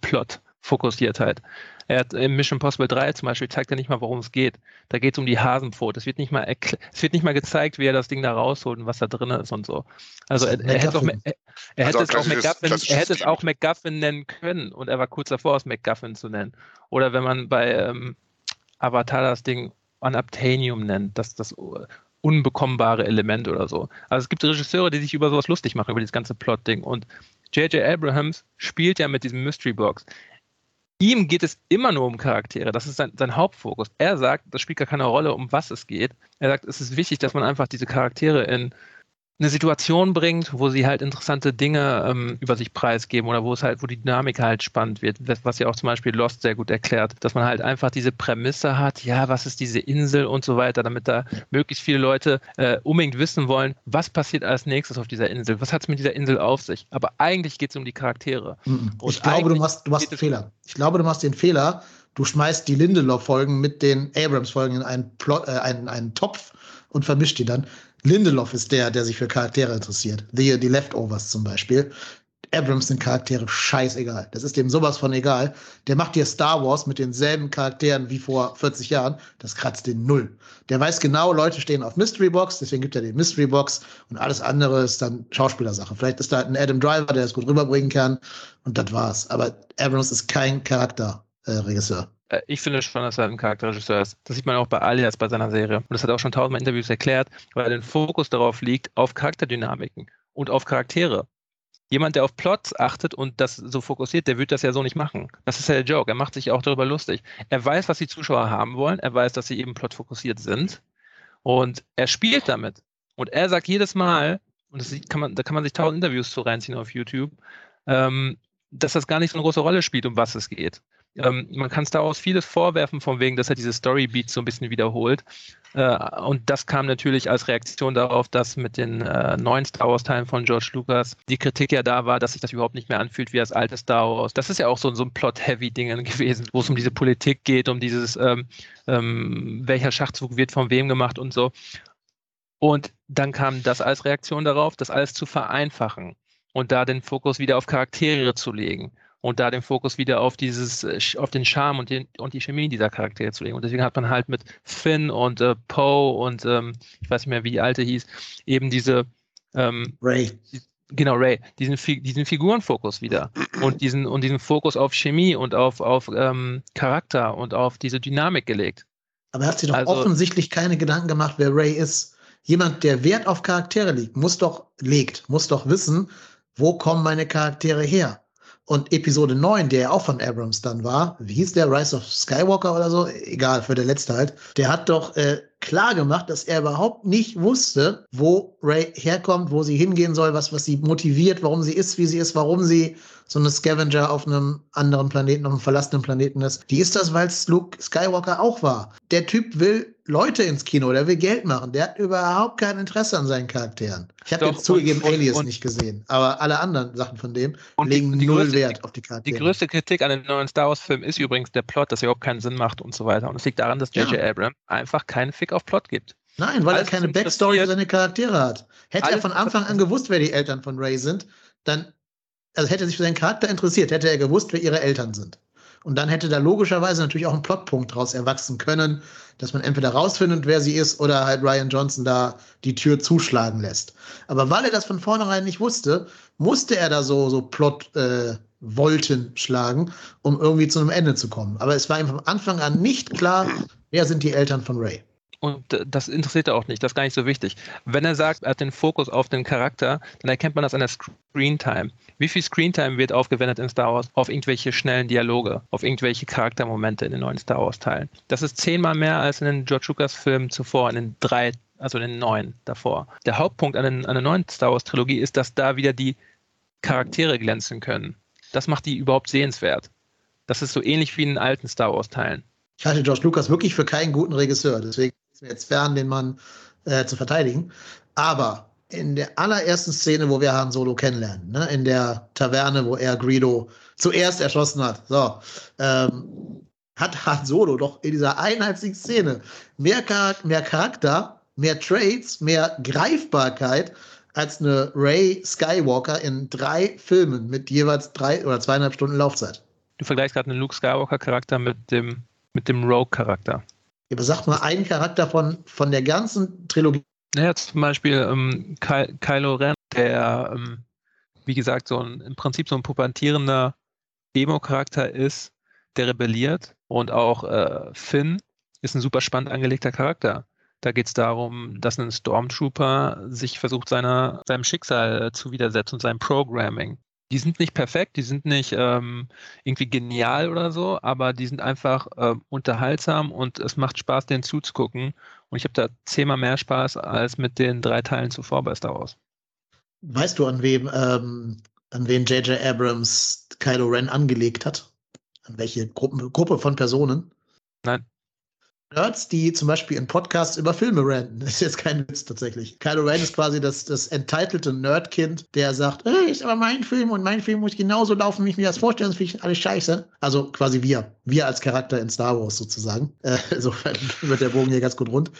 Speaker 5: Plot-Fokussiertheit. Er hat im Mission Possible 3 zum Beispiel zeigt er nicht mal, worum es geht. Da geht es um die Hasenpfote. Es wird nicht mal es wird nicht mal gezeigt, wie er das Ding da rausholt und was da drin ist und so. Also er, er hätte, auch, er, er hätte es auch McGuffin, er hätte es auch McGuffin nennen können und er war kurz davor, es McGuffin zu nennen. Oder wenn man bei ähm, Avatar das Ding Unobtainium nennt, das das unbekommbare Element oder so. Also es gibt Regisseure, die sich über sowas lustig machen, über dieses ganze Plot-Ding. Und J.J. Abrahams spielt ja mit diesem Mystery Box ihm geht es immer nur um Charaktere. Das ist sein, sein, Hauptfokus. Er sagt, das spielt gar keine Rolle, um was es geht. Er sagt, es ist wichtig, dass man einfach diese Charaktere in eine Situation bringt, wo sie halt interessante Dinge ähm, über sich preisgeben oder wo es halt, wo die Dynamik halt spannend wird, was ja auch zum Beispiel Lost sehr gut erklärt, dass man halt einfach diese Prämisse hat, ja, was ist diese Insel und so weiter, damit da möglichst viele Leute äh, unbedingt wissen wollen, was passiert als nächstes auf dieser Insel, was hat es mit dieser Insel auf sich. Aber eigentlich geht es um die Charaktere.
Speaker 2: Mhm. Ich glaube, du machst, du machst einen Fehler. Ich glaube, du machst den Fehler, du schmeißt die Lindelof-Folgen mit den Abrams-Folgen in einen, Plot, äh, einen, einen Topf und vermischt die dann. Lindelof ist der, der sich für Charaktere interessiert. The, die Leftovers zum Beispiel. Abrams sind Charaktere scheißegal. Das ist dem sowas von egal. Der macht dir Star Wars mit denselben Charakteren wie vor 40 Jahren. Das kratzt den Null. Der weiß genau, Leute stehen auf Mystery Box, deswegen gibt er den Mystery Box und alles andere ist dann Schauspielersache. Vielleicht ist da ein Adam Driver, der es gut rüberbringen kann und das war's. Aber Abrams ist kein Charakterregisseur. Äh,
Speaker 5: äh, ich finde schon, dass er ein Charakterregisseur ist. Das sieht man auch bei Alias bei seiner Serie. Und das hat er auch schon tausendmal Interviews erklärt, weil er den Fokus darauf liegt, auf Charakterdynamiken und auf Charaktere. Jemand, der auf Plots achtet und das so fokussiert, der wird das ja so nicht machen. Das ist ja der Joke. Er macht sich auch darüber lustig. Er weiß, was die Zuschauer haben wollen. Er weiß, dass sie eben plotfokussiert sind. Und er spielt damit. Und er sagt jedes Mal, und das kann man, da kann man sich tausend Interviews zu reinziehen auf YouTube, ähm, dass das gar nicht so eine große Rolle spielt, um was es geht. Ähm, man kann Star Wars vieles vorwerfen, von wegen, dass er diese Storybeats so ein bisschen wiederholt. Äh, und das kam natürlich als Reaktion darauf, dass mit den äh, neuen Star Wars-Teilen von George Lucas die Kritik ja da war, dass sich das überhaupt nicht mehr anfühlt wie das alte Star Wars. Das ist ja auch so, so ein Plot-Heavy-Ding gewesen, wo es um diese Politik geht, um dieses, ähm, ähm, welcher Schachzug wird von wem gemacht und so. Und dann kam das als Reaktion darauf, das alles zu vereinfachen und da den Fokus wieder auf Charaktere zu legen und da den Fokus wieder auf dieses, äh, auf den Charme und, den, und die Chemie dieser Charaktere zu legen. Und deswegen hat man halt mit Finn und äh, Poe und ähm, ich weiß nicht mehr, wie die alte hieß, eben diese ähm,
Speaker 2: Ray.
Speaker 5: Genau, Ray, diesen, diesen Figurenfokus wieder und diesen, und diesen Fokus auf Chemie und auf, auf ähm, Charakter und auf diese Dynamik gelegt.
Speaker 2: Aber er hat sich doch also, offensichtlich keine Gedanken gemacht, wer Ray ist. Jemand, der Wert auf Charaktere legt, muss doch, legt, muss doch wissen, wo kommen meine Charaktere her? Und Episode 9, der ja auch von Abrams dann war, wie hieß der, Rise of Skywalker oder so, egal, für der letzte halt, der hat doch äh, klar gemacht, dass er überhaupt nicht wusste, wo Ray herkommt, wo sie hingehen soll, was, was sie motiviert, warum sie ist, wie sie ist, warum sie so eine Scavenger auf einem anderen Planeten, auf einem verlassenen Planeten ist. Die ist das, weil es Luke Skywalker auch war. Der Typ will Leute ins Kino, der will Geld machen. Der hat überhaupt kein Interesse an seinen Charakteren. Ich habe jetzt zugegeben und, Alias und, nicht gesehen, aber alle anderen Sachen von dem legen die, die null größte, Wert auf die Charaktere.
Speaker 5: Die größte Kritik an den neuen Star Wars-Film ist übrigens der Plot, dass er überhaupt keinen Sinn macht und so weiter. Und es liegt daran, dass J.J. Ja. Abrams einfach keinen Fick auf Plot gibt.
Speaker 2: Nein, weil Alles er keine Backstory für seine Charaktere hat. Hätte er von Anfang an gewusst, wer die Eltern von Ray sind, dann also hätte er sich für seinen Charakter interessiert, hätte er gewusst, wer ihre Eltern sind. Und dann hätte da logischerweise natürlich auch ein Plotpunkt daraus erwachsen können, dass man entweder rausfindet, wer sie ist, oder halt Ryan Johnson da die Tür zuschlagen lässt. Aber weil er das von vornherein nicht wusste, musste er da so, so Plot, äh, Wolten schlagen, um irgendwie zu einem Ende zu kommen. Aber es war ihm von Anfang an nicht klar, wer sind die Eltern von Ray.
Speaker 5: Und das interessiert er auch nicht, das ist gar nicht so wichtig. Wenn er sagt, er hat den Fokus auf den Charakter, dann erkennt man das an der Screentime. Wie viel Screentime wird aufgewendet in Star Wars auf irgendwelche schnellen Dialoge, auf irgendwelche Charaktermomente in den neuen Star Wars-Teilen? Das ist zehnmal mehr als in den George Lucas-Filmen zuvor, in den drei, also in den neun davor. Der Hauptpunkt an, den, an der neuen Star Wars-Trilogie ist, dass da wieder die Charaktere glänzen können. Das macht die überhaupt sehenswert. Das ist so ähnlich wie in den alten Star Wars-Teilen.
Speaker 2: Ich halte George Lucas wirklich für keinen guten Regisseur. Deswegen ist mir jetzt fern, den Mann äh, zu verteidigen. Aber in der allerersten Szene, wo wir Han Solo kennenlernen, ne, in der Taverne, wo er Greedo zuerst erschossen hat, so, ähm, hat Han Solo doch in dieser einheitlichen Szene mehr, Char mehr Charakter, mehr Traits, mehr Greifbarkeit als eine Ray Skywalker in drei Filmen mit jeweils drei oder zweieinhalb Stunden Laufzeit.
Speaker 5: Du vergleichst gerade einen Luke Skywalker-Charakter mit dem, mit dem Rogue-Charakter.
Speaker 2: Aber sag mal einen Charakter von, von der ganzen Trilogie.
Speaker 5: Naja, zum Beispiel ähm, Ky Kylo Ren, der, ähm, wie gesagt, so ein, im Prinzip so ein pubertierender Demo-Charakter ist, der rebelliert. Und auch äh, Finn ist ein super spannend angelegter Charakter. Da geht es darum, dass ein Stormtrooper sich versucht, seiner, seinem Schicksal äh, zu widersetzen und seinem Programming die sind nicht perfekt, die sind nicht ähm, irgendwie genial oder so, aber die sind einfach äh, unterhaltsam und es macht Spaß, denen zuzugucken. Und ich habe da zehnmal mehr Spaß als mit den drei Teilen zuvor bei Star Wars.
Speaker 2: Weißt du, an wem, ähm, an wen J.J. Abrams Kylo Ren angelegt hat? An welche Gruppen, Gruppe von Personen?
Speaker 5: Nein.
Speaker 2: Nerds, die zum Beispiel in Podcasts über Filme ranten. Das ist jetzt kein Witz tatsächlich. Kylo Ren ist quasi das, das entitlelte Nerdkind, der sagt, hey, ist aber mein Film und mein Film muss genauso laufen, wie ich mir das vorstelle, sonst finde ich alles scheiße. Also quasi wir. Wir als Charakter in Star Wars sozusagen. Äh, insofern wird der Bogen hier ganz gut rund.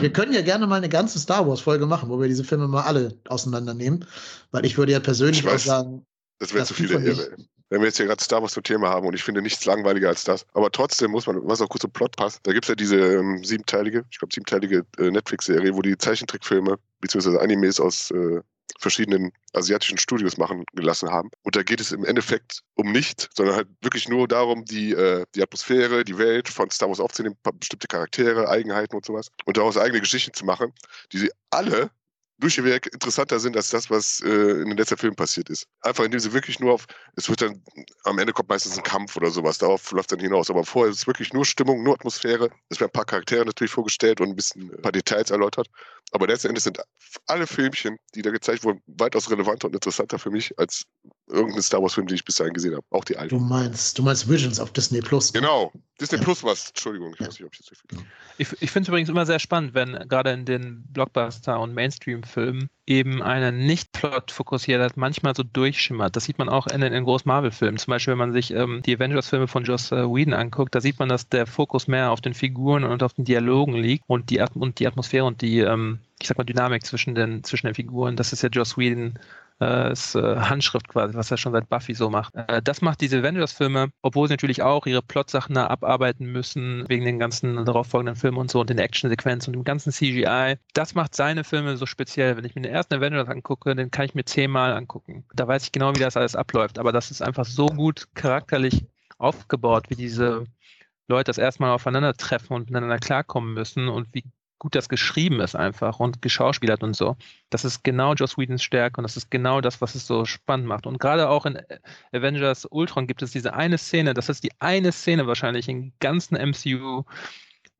Speaker 2: Wir können ja gerne mal eine ganze Star Wars-Folge machen, wo wir diese Filme mal alle auseinandernehmen. Weil ich würde ja persönlich auch sagen,
Speaker 3: das wäre zu viele Irre wenn wir jetzt hier gerade Star Wars zum Thema haben und ich finde nichts langweiliger als das. Aber trotzdem muss man, was auch kurz zum Plot passt, da gibt es ja diese ähm, siebenteilige, ich glaube siebenteilige äh, Netflix-Serie, wo die Zeichentrickfilme bzw. Animes aus äh, verschiedenen asiatischen Studios machen gelassen haben. Und da geht es im Endeffekt um nichts, sondern halt wirklich nur darum, die, äh, die Atmosphäre, die Welt von Star Wars aufzunehmen, bestimmte Charaktere, Eigenheiten und sowas und daraus eigene Geschichten zu machen, die sie alle durchweg interessanter sind als das, was äh, in den letzten Filmen passiert ist. Einfach indem sie wirklich nur auf, es wird dann, am Ende kommt meistens ein Kampf oder sowas, darauf läuft dann hinaus. Aber vorher ist es wirklich nur Stimmung, nur Atmosphäre. Es werden ein paar Charaktere natürlich vorgestellt und ein bisschen ein paar Details erläutert. Aber letzten Endes sind alle Filmchen, die da gezeigt wurden, weitaus relevanter und interessanter für mich als irgendein Star Wars-Film, den ich bis dahin gesehen habe. Auch die alten.
Speaker 2: Du meinst, du meinst Visions auf Disney Plus.
Speaker 3: Genau. Disney ja. Plus was. Entschuldigung, ich ja. weiß nicht, ob ich
Speaker 5: das richtig Ich, ich finde es übrigens immer sehr spannend, wenn gerade in den Blockbuster- und Mainstream-Filmen eben eine nicht plot fokussiert hat, manchmal so durchschimmert. Das sieht man auch in den in großen Marvel-Filmen. Zum Beispiel, wenn man sich ähm, die Avengers-Filme von Joss äh, Whedon anguckt, da sieht man, dass der Fokus mehr auf den Figuren und auf den Dialogen liegt und die, und die Atmosphäre und die, ähm, ich sag mal, Dynamik zwischen den, zwischen den Figuren. Das ist ja Joss Whedon äh, ist äh, Handschrift quasi, was er schon seit Buffy so macht. Äh, das macht diese Avengers-Filme, obwohl sie natürlich auch ihre Plotsachen da abarbeiten müssen, wegen den ganzen darauffolgenden Filmen und so und den Action-Sequenzen und dem ganzen CGI. Das macht seine Filme so speziell. Wenn ich mir den ersten Avengers angucke, den kann ich mir zehnmal angucken. Da weiß ich genau, wie das alles abläuft. Aber das ist einfach so gut charakterlich aufgebaut, wie diese Leute das erstmal aufeinandertreffen und miteinander klarkommen müssen und wie gut das geschrieben ist einfach und geschauspielert und so. Das ist genau Joss Whedons Stärke und das ist genau das, was es so spannend macht. Und gerade auch in Avengers Ultron gibt es diese eine Szene, das ist die eine Szene wahrscheinlich im ganzen MCU,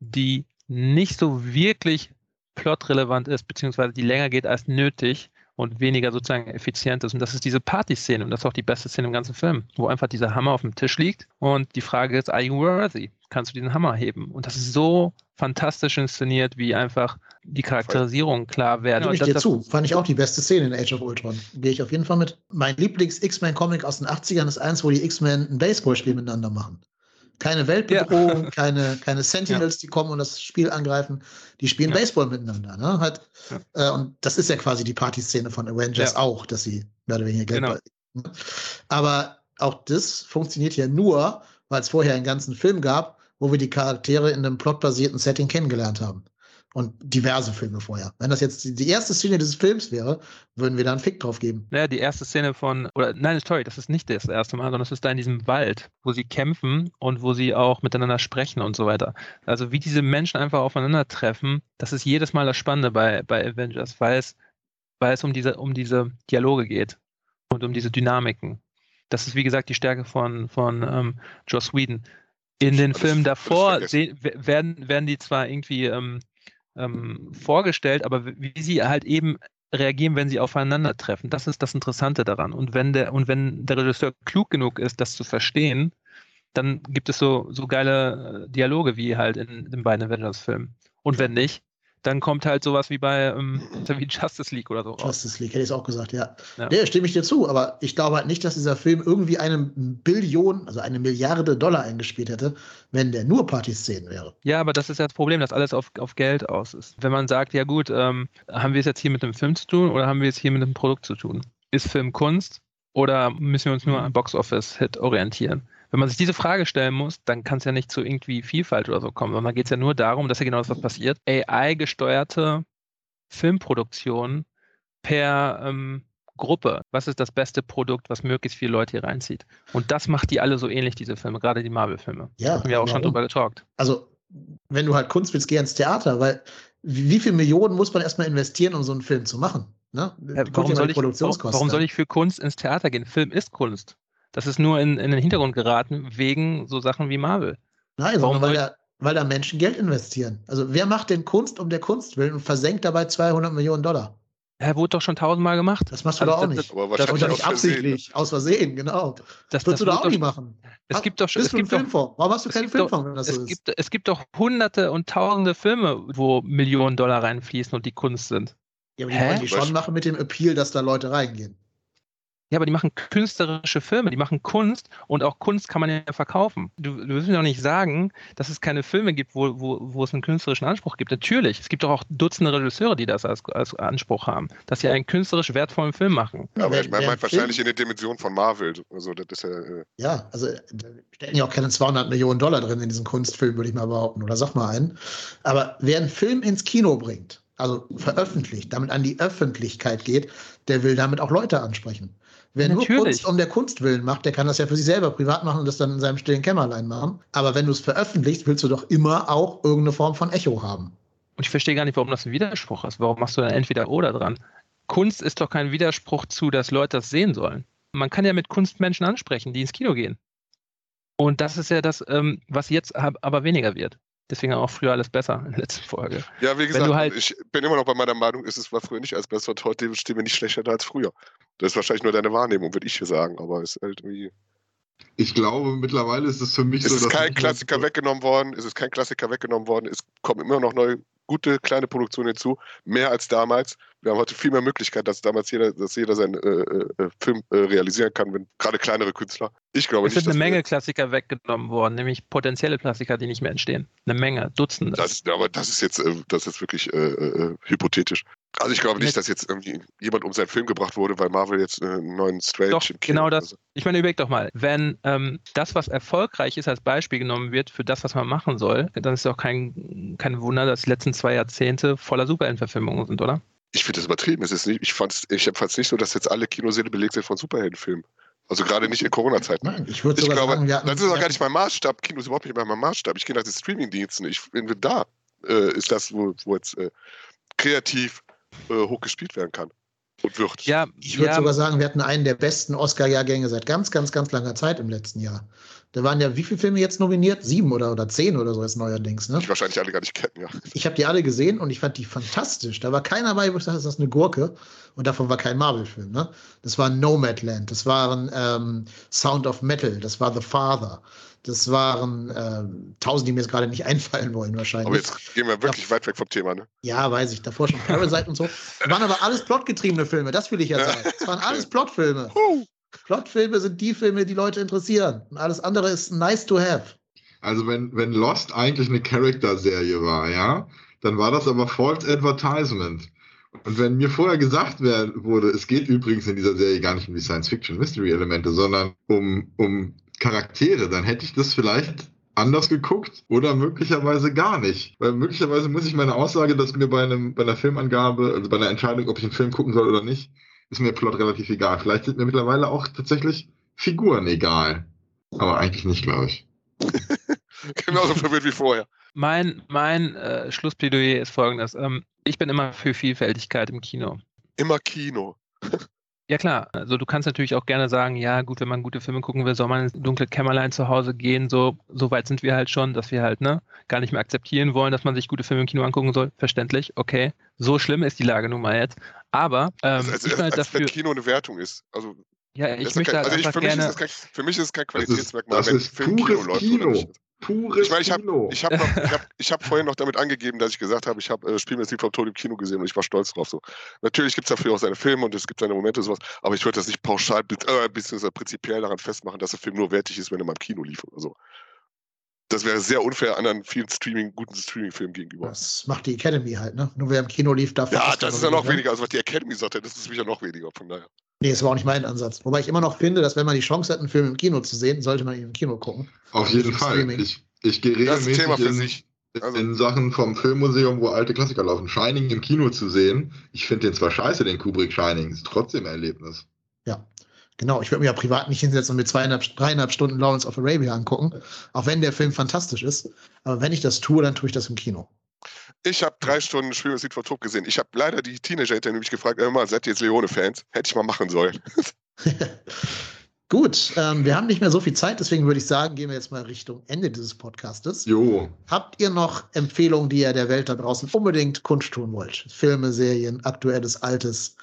Speaker 5: die nicht so wirklich plotrelevant ist, beziehungsweise die länger geht als nötig und weniger sozusagen effizient ist. Und das ist diese Party-Szene und das ist auch die beste Szene im ganzen Film, wo einfach dieser Hammer auf dem Tisch liegt und die Frage ist, are you worthy? Kannst du diesen Hammer heben? Und das ist so fantastisch inszeniert, wie einfach die Charakterisierung klar werden.
Speaker 2: Stimme ich dir zu. Fand ich auch die beste Szene in Age of Ultron. Gehe ich auf jeden Fall mit. Mein Lieblings-X-Men-Comic aus den 80ern ist eins, wo die X-Men ein Baseballspiel miteinander machen. Keine Weltbedrohung, ja. keine, keine Sentinels, ja. die kommen und das Spiel angreifen. Die spielen ja. Baseball miteinander. Ne? Halt, äh, und das ist ja quasi die Partyszene von Avengers auch, dass sie mehr oder weniger Geld genau. Ne? Aber auch das funktioniert ja nur, weil es vorher einen ganzen Film gab, wo wir die Charaktere in einem plotbasierten Setting kennengelernt haben und diverse Filme vorher. Wenn das jetzt die erste Szene dieses Films wäre, würden wir da einen Fick drauf geben.
Speaker 5: Naja, die erste Szene von, oder nein, sorry, das ist nicht das erste Mal, sondern es ist da in diesem Wald, wo sie kämpfen und wo sie auch miteinander sprechen und so weiter. Also wie diese Menschen einfach aufeinandertreffen, das ist jedes Mal das Spannende bei, bei Avengers, weil es, weil es um diese, um diese Dialoge geht und um diese Dynamiken. Das ist wie gesagt die Stärke von, von ähm, Joss Whedon. In den Filmen davor werden, werden die zwar irgendwie ähm, ähm, vorgestellt, aber wie sie halt eben reagieren, wenn sie aufeinandertreffen. Das ist das Interessante daran. Und wenn der, und wenn der Regisseur klug genug ist, das zu verstehen, dann gibt es so, so geile äh, Dialoge wie halt in den beiden Avengers-Filmen. Und wenn nicht, dann kommt halt sowas wie bei ähm, wie Justice League oder so
Speaker 2: raus. Justice League, hätte ich es auch gesagt, ja. ja. Nee, stimme ich dir zu, aber ich glaube halt nicht, dass dieser Film irgendwie eine Billion, also eine Milliarde Dollar eingespielt hätte, wenn der nur Partyszenen wäre.
Speaker 5: Ja, aber das ist ja das Problem, dass alles auf, auf Geld aus ist. Wenn man sagt, ja gut, ähm, haben wir es jetzt hier mit einem Film zu tun oder haben wir es hier mit einem Produkt zu tun? Ist Film Kunst oder müssen wir uns nur an Box-Office-Hit orientieren? Wenn man sich diese Frage stellen muss, dann kann es ja nicht zu irgendwie Vielfalt oder so kommen, sondern geht es ja nur darum, dass ja genau das, was passiert, AI-gesteuerte Filmproduktion per ähm, Gruppe. Was ist das beste Produkt, was möglichst viele Leute hier reinzieht? Und das macht die alle so ähnlich, diese Filme, gerade die Marvel-Filme. Ja. Da haben wir auch schon drüber getalkt.
Speaker 2: Also, wenn du halt Kunst willst, geh ins Theater, weil wie viele Millionen muss man erstmal investieren, um so einen Film zu machen? Ne?
Speaker 5: Ja, warum, soll ich, warum soll ich für Kunst ins Theater gehen? Film ist Kunst. Das ist nur in, in den Hintergrund geraten wegen so Sachen wie Marvel.
Speaker 2: Nein, Warum weil, da, weil da Menschen Geld investieren. Also wer macht denn Kunst um der Kunst willen und versenkt dabei 200 Millionen Dollar?
Speaker 5: Er wurde doch schon tausendmal gemacht.
Speaker 2: Das machst du also, doch auch nicht. Aber das, das nicht absichtlich, aus Versehen, genau. Das, würdest du doch auch nicht machen.
Speaker 5: Es gibt doch schon.
Speaker 2: Es gibt Filmfonds. Warum hast du keinen Filmfonds, wenn das
Speaker 5: es
Speaker 2: so ist?
Speaker 5: Gibt, es gibt doch hunderte und tausende Filme, wo Millionen Dollar reinfließen und die Kunst sind.
Speaker 2: Ja, aber die Hä? wollen die schon machen mit dem Appeal, dass da Leute reingehen.
Speaker 5: Ja, aber die machen künstlerische Filme, die machen Kunst und auch Kunst kann man ja verkaufen. Du, du willst mir doch nicht sagen, dass es keine Filme gibt, wo, wo, wo es einen künstlerischen Anspruch gibt. Natürlich, es gibt doch auch Dutzende Regisseure, die das als, als Anspruch haben, dass sie einen künstlerisch wertvollen Film machen.
Speaker 3: Ja, aber ich meine mein, wahrscheinlich in der Dimension von Marvel. Also das ist ja,
Speaker 2: äh ja, also da stecken ja auch keine 200 Millionen Dollar drin in diesen Kunstfilm, würde ich mal behaupten. Oder sag mal einen. Aber wer einen Film ins Kino bringt, also veröffentlicht, damit an die Öffentlichkeit geht, der will damit auch Leute ansprechen. Wer Natürlich. nur Kunst um der Kunst willen macht, der kann das ja für sich selber privat machen und das dann in seinem stillen Kämmerlein machen. Aber wenn du es veröffentlichst, willst du doch immer auch irgendeine Form von Echo haben.
Speaker 5: Und ich verstehe gar nicht, warum das ein Widerspruch ist. Warum machst du dann entweder oder dran? Kunst ist doch kein Widerspruch zu, dass Leute das sehen sollen. Man kann ja mit Kunst Menschen ansprechen, die ins Kino gehen. Und das ist ja das, ähm, was jetzt aber weniger wird. Deswegen auch früher alles besser in der letzten Folge.
Speaker 3: Ja, wie gesagt, halt ich bin immer noch bei meiner Meinung, ist es war früher nicht als besser und heute stehen wir nicht schlechter da als früher. Das ist wahrscheinlich nur deine Wahrnehmung, würde ich hier sagen, aber es ist halt wie.
Speaker 4: Ich glaube, mittlerweile ist es für mich
Speaker 3: es
Speaker 4: so.
Speaker 3: Es ist kein Klassiker weggenommen worden, es ist kein Klassiker weggenommen worden, es kommen immer noch neue gute kleine Produktionen hinzu, mehr als damals. Wir haben heute viel mehr Möglichkeiten, dass damals jeder, dass jeder seinen äh, äh, äh, Film äh, realisieren kann, wenn gerade kleinere Künstler. Ich glaube
Speaker 5: es nicht. Es sind eine Menge Klassiker weggenommen worden, nämlich potenzielle Klassiker, die nicht mehr entstehen. Eine Menge, Dutzende.
Speaker 3: Das, aber das ist jetzt, äh, das ist wirklich äh, hypothetisch. Also ich glaube nicht, dass jetzt irgendwie jemand um seinen Film gebracht wurde, weil Marvel jetzt einen neuen Strange
Speaker 5: doch, im Kino Genau das. Ich meine, überleg doch mal, wenn ähm, das, was erfolgreich ist, als Beispiel genommen wird für das, was man machen soll, dann ist es auch kein, kein Wunder, dass die letzten zwei Jahrzehnte voller Superheldenverfilmungen sind, oder?
Speaker 3: Ich finde das übertrieben. Es ist nicht, ich fand es ich nicht so, dass jetzt alle Kinosäle belegt sind von Superheldenfilmen. Also gerade nicht in Corona-Zeiten.
Speaker 2: Nein, ich würde sogar glaube, sagen,
Speaker 3: das ist auch gar nicht mein Maßstab. Kino ist überhaupt nicht mein Maßstab. Ich gehe nach den Streaming-Diensten. Ich finde, da äh, ist das, wo, wo jetzt äh, kreativ hoch gespielt werden kann und wird.
Speaker 2: Ja, ich würde ja, sogar sagen, wir hatten einen der besten Oscar-Jahrgänge seit ganz, ganz, ganz langer Zeit im letzten Jahr. Da waren ja wie viele Filme jetzt nominiert? Sieben oder, oder zehn oder so ist neuerdings, ne?
Speaker 3: Die wahrscheinlich alle gar nicht kennen, ja.
Speaker 2: Ich habe die alle gesehen und ich fand die fantastisch. Da war keiner bei, wo ich dachte, das ist eine Gurke. Und davon war kein Marvel-Film, ne? Das war Nomadland, das waren ähm, Sound of Metal, das war The Father. Das waren äh, tausend, die mir jetzt gerade nicht einfallen wollen, wahrscheinlich.
Speaker 3: Aber jetzt gehen wir wirklich ja. weit weg vom Thema, ne?
Speaker 2: Ja, weiß ich. Davor schon Parasite und so. Das waren aber alles plotgetriebene Filme, das will ich ja sagen. Das waren alles Plotfilme. Plotfilme sind die Filme, die Leute interessieren. Und alles andere ist nice to have.
Speaker 4: Also wenn, wenn Lost eigentlich eine Charakterserie war, ja, dann war das aber False Advertisement. Und wenn mir vorher gesagt wurde, es geht übrigens in dieser Serie gar nicht um die Science-Fiction-Mystery-Elemente, sondern um, um Charaktere, dann hätte ich das vielleicht anders geguckt oder möglicherweise gar nicht. Weil möglicherweise muss ich meine Aussage, dass mir bei, einem, bei einer Filmangabe, also bei einer Entscheidung, ob ich einen Film gucken soll oder nicht, ist mir Plot relativ egal. Vielleicht sind mir mittlerweile auch tatsächlich Figuren egal. Aber eigentlich nicht, glaube ich.
Speaker 3: Genauso verwirrt wie vorher.
Speaker 5: Mein, mein äh, Schlussplädoyer ist folgendes. Ähm, ich bin immer für Vielfältigkeit im Kino.
Speaker 3: Immer Kino.
Speaker 5: Ja klar, also du kannst natürlich auch gerne sagen, ja gut, wenn man gute Filme gucken will, soll man ins dunkle Kämmerlein zu Hause gehen. So, so weit sind wir halt schon, dass wir halt ne gar nicht mehr akzeptieren wollen, dass man sich gute Filme im Kino angucken soll. Verständlich, okay. So schlimm ist die Lage nun mal jetzt. Aber ähm,
Speaker 3: also, also, ich halt als dafür, wenn Kino eine Wertung ist. Also
Speaker 5: ja, ich möchte kein, also ich,
Speaker 3: für,
Speaker 5: gerne,
Speaker 3: mich kein, für mich ist es kein Qualitätsmerkmal,
Speaker 4: das ist, das wenn Film Kino läuft. Pures
Speaker 3: ich meine, ich habe ich hab ich hab, ich hab vorhin noch damit angegeben, dass ich gesagt habe, ich habe äh, Spiel mit vom Tod im Kino gesehen und ich war stolz drauf. So. Natürlich gibt es dafür auch seine Filme und es gibt seine Momente und sowas, aber ich würde das nicht pauschal äh, bzw. prinzipiell daran festmachen, dass der Film nur wertig ist, wenn er mal im Kino lief oder so. Das wäre sehr unfair anderen vielen Streaming, guten Streaming-Filmen gegenüber.
Speaker 2: Das macht die Academy halt, ne? Nur wer im Kino lief, darf.
Speaker 3: Ja, das ist ja noch weniger, als was die Academy sagt, das ist ja noch weniger, von daher.
Speaker 2: Nee, das war auch nicht mein Ansatz. Wobei ich immer noch finde, dass wenn man die Chance hat, einen Film im Kino zu sehen, sollte man ihn im Kino gucken.
Speaker 4: Auf jeden Fall. Ich, ich gehe regelmäßig in, also, in, Sachen vom Filmmuseum, wo alte Klassiker laufen. Shining im Kino zu sehen, ich finde den zwar scheiße, den Kubrick Shining, ist trotzdem ein Erlebnis.
Speaker 2: Ja, genau. Ich würde mir ja privat nicht hinsetzen und mir zweieinhalb, dreieinhalb Stunden Lawrence of Arabia angucken, auch wenn der Film fantastisch ist. Aber wenn ich das tue, dann tue ich das im Kino.
Speaker 3: Ich habe drei Stunden Spiel mit von Top gesehen. Ich habe leider die Teenager hinter nämlich gefragt, immer, seid ihr jetzt Leone-Fans? Hätte ich mal machen sollen.
Speaker 2: Gut, ähm, wir haben nicht mehr so viel Zeit, deswegen würde ich sagen, gehen wir jetzt mal Richtung Ende dieses Podcastes.
Speaker 4: Jo.
Speaker 2: Habt ihr noch Empfehlungen, die ihr der Welt da draußen unbedingt kundtun wollt? Filme, Serien, aktuelles, altes?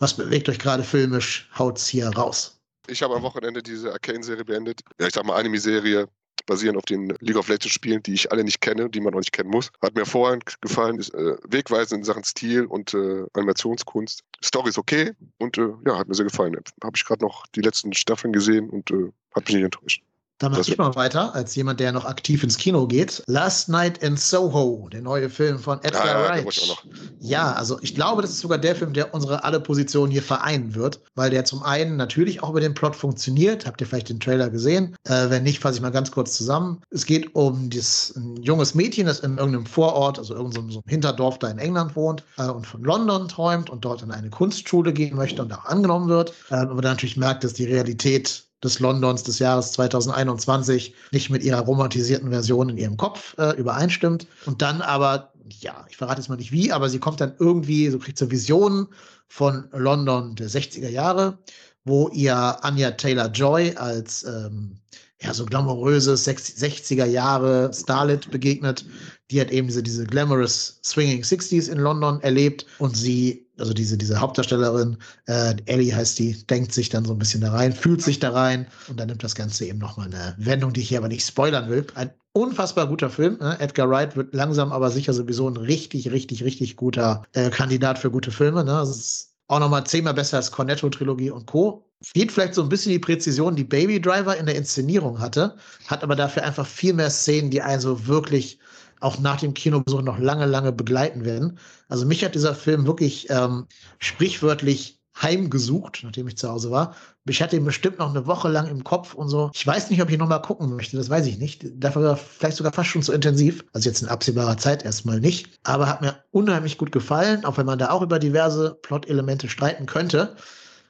Speaker 2: Was bewegt euch gerade filmisch? Haut's hier raus.
Speaker 3: Ich habe am Wochenende diese Arcane-Serie beendet. Ja, ich sag mal Anime-Serie basieren auf den League of Legends Spielen, die ich alle nicht kenne, die man auch nicht kennen muss. Hat mir vorhin gefallen, ist äh, wegweisend in Sachen Stil und äh, Animationskunst. Story ist okay und äh, ja, hat mir sehr gefallen. Habe ich gerade noch die letzten Staffeln gesehen und äh, hat mich nicht enttäuscht.
Speaker 2: Dann mache ich mal weiter, als jemand, der noch aktiv ins Kino geht. Last Night in Soho, der neue Film von Edgar ja, ja, Wright. Ja, also ich glaube, das ist sogar der Film, der unsere alle Positionen hier vereinen wird, weil der zum einen natürlich auch über den Plot funktioniert. Habt ihr vielleicht den Trailer gesehen? Äh, wenn nicht, fasse ich mal ganz kurz zusammen. Es geht um dieses, ein junges Mädchen, das in irgendeinem Vorort, also irgendeinem so Hinterdorf da in England wohnt äh, und von London träumt und dort in eine Kunstschule gehen möchte und auch angenommen wird. Äh, aber dann natürlich merkt, dass die Realität des Londons des Jahres 2021 nicht mit ihrer romantisierten Version in ihrem Kopf äh, übereinstimmt. Und dann aber, ja, ich verrate jetzt mal nicht wie, aber sie kommt dann irgendwie, so kriegt so Visionen von London der 60er Jahre, wo ihr Anya Taylor Joy als ähm, ja, so glamouröses 60er Jahre Starlet begegnet. Die hat eben diese, diese glamorous Swinging 60s in London erlebt und sie, also diese, diese Hauptdarstellerin, äh, Ellie heißt die, denkt sich dann so ein bisschen da rein, fühlt sich da rein und dann nimmt das Ganze eben nochmal eine Wendung, die ich hier aber nicht spoilern will. Ein unfassbar guter Film. Ne? Edgar Wright wird langsam aber sicher sowieso ein richtig, richtig, richtig guter äh, Kandidat für gute Filme. Ne? Das ist auch nochmal zehnmal besser als Cornetto-Trilogie und Co. Fehlt vielleicht so ein bisschen die Präzision, die Baby Driver in der Inszenierung hatte, hat aber dafür einfach viel mehr Szenen, die einen so wirklich auch nach dem Kinobesuch noch lange, lange begleiten werden. Also mich hat dieser Film wirklich ähm, sprichwörtlich heimgesucht, nachdem ich zu Hause war. Ich hatte ihn bestimmt noch eine Woche lang im Kopf und so. Ich weiß nicht, ob ich noch mal gucken möchte, das weiß ich nicht. Dafür war vielleicht sogar fast schon zu intensiv. Also jetzt in absehbarer Zeit erstmal nicht. Aber hat mir unheimlich gut gefallen, auch wenn man da auch über diverse Plot-Elemente streiten könnte.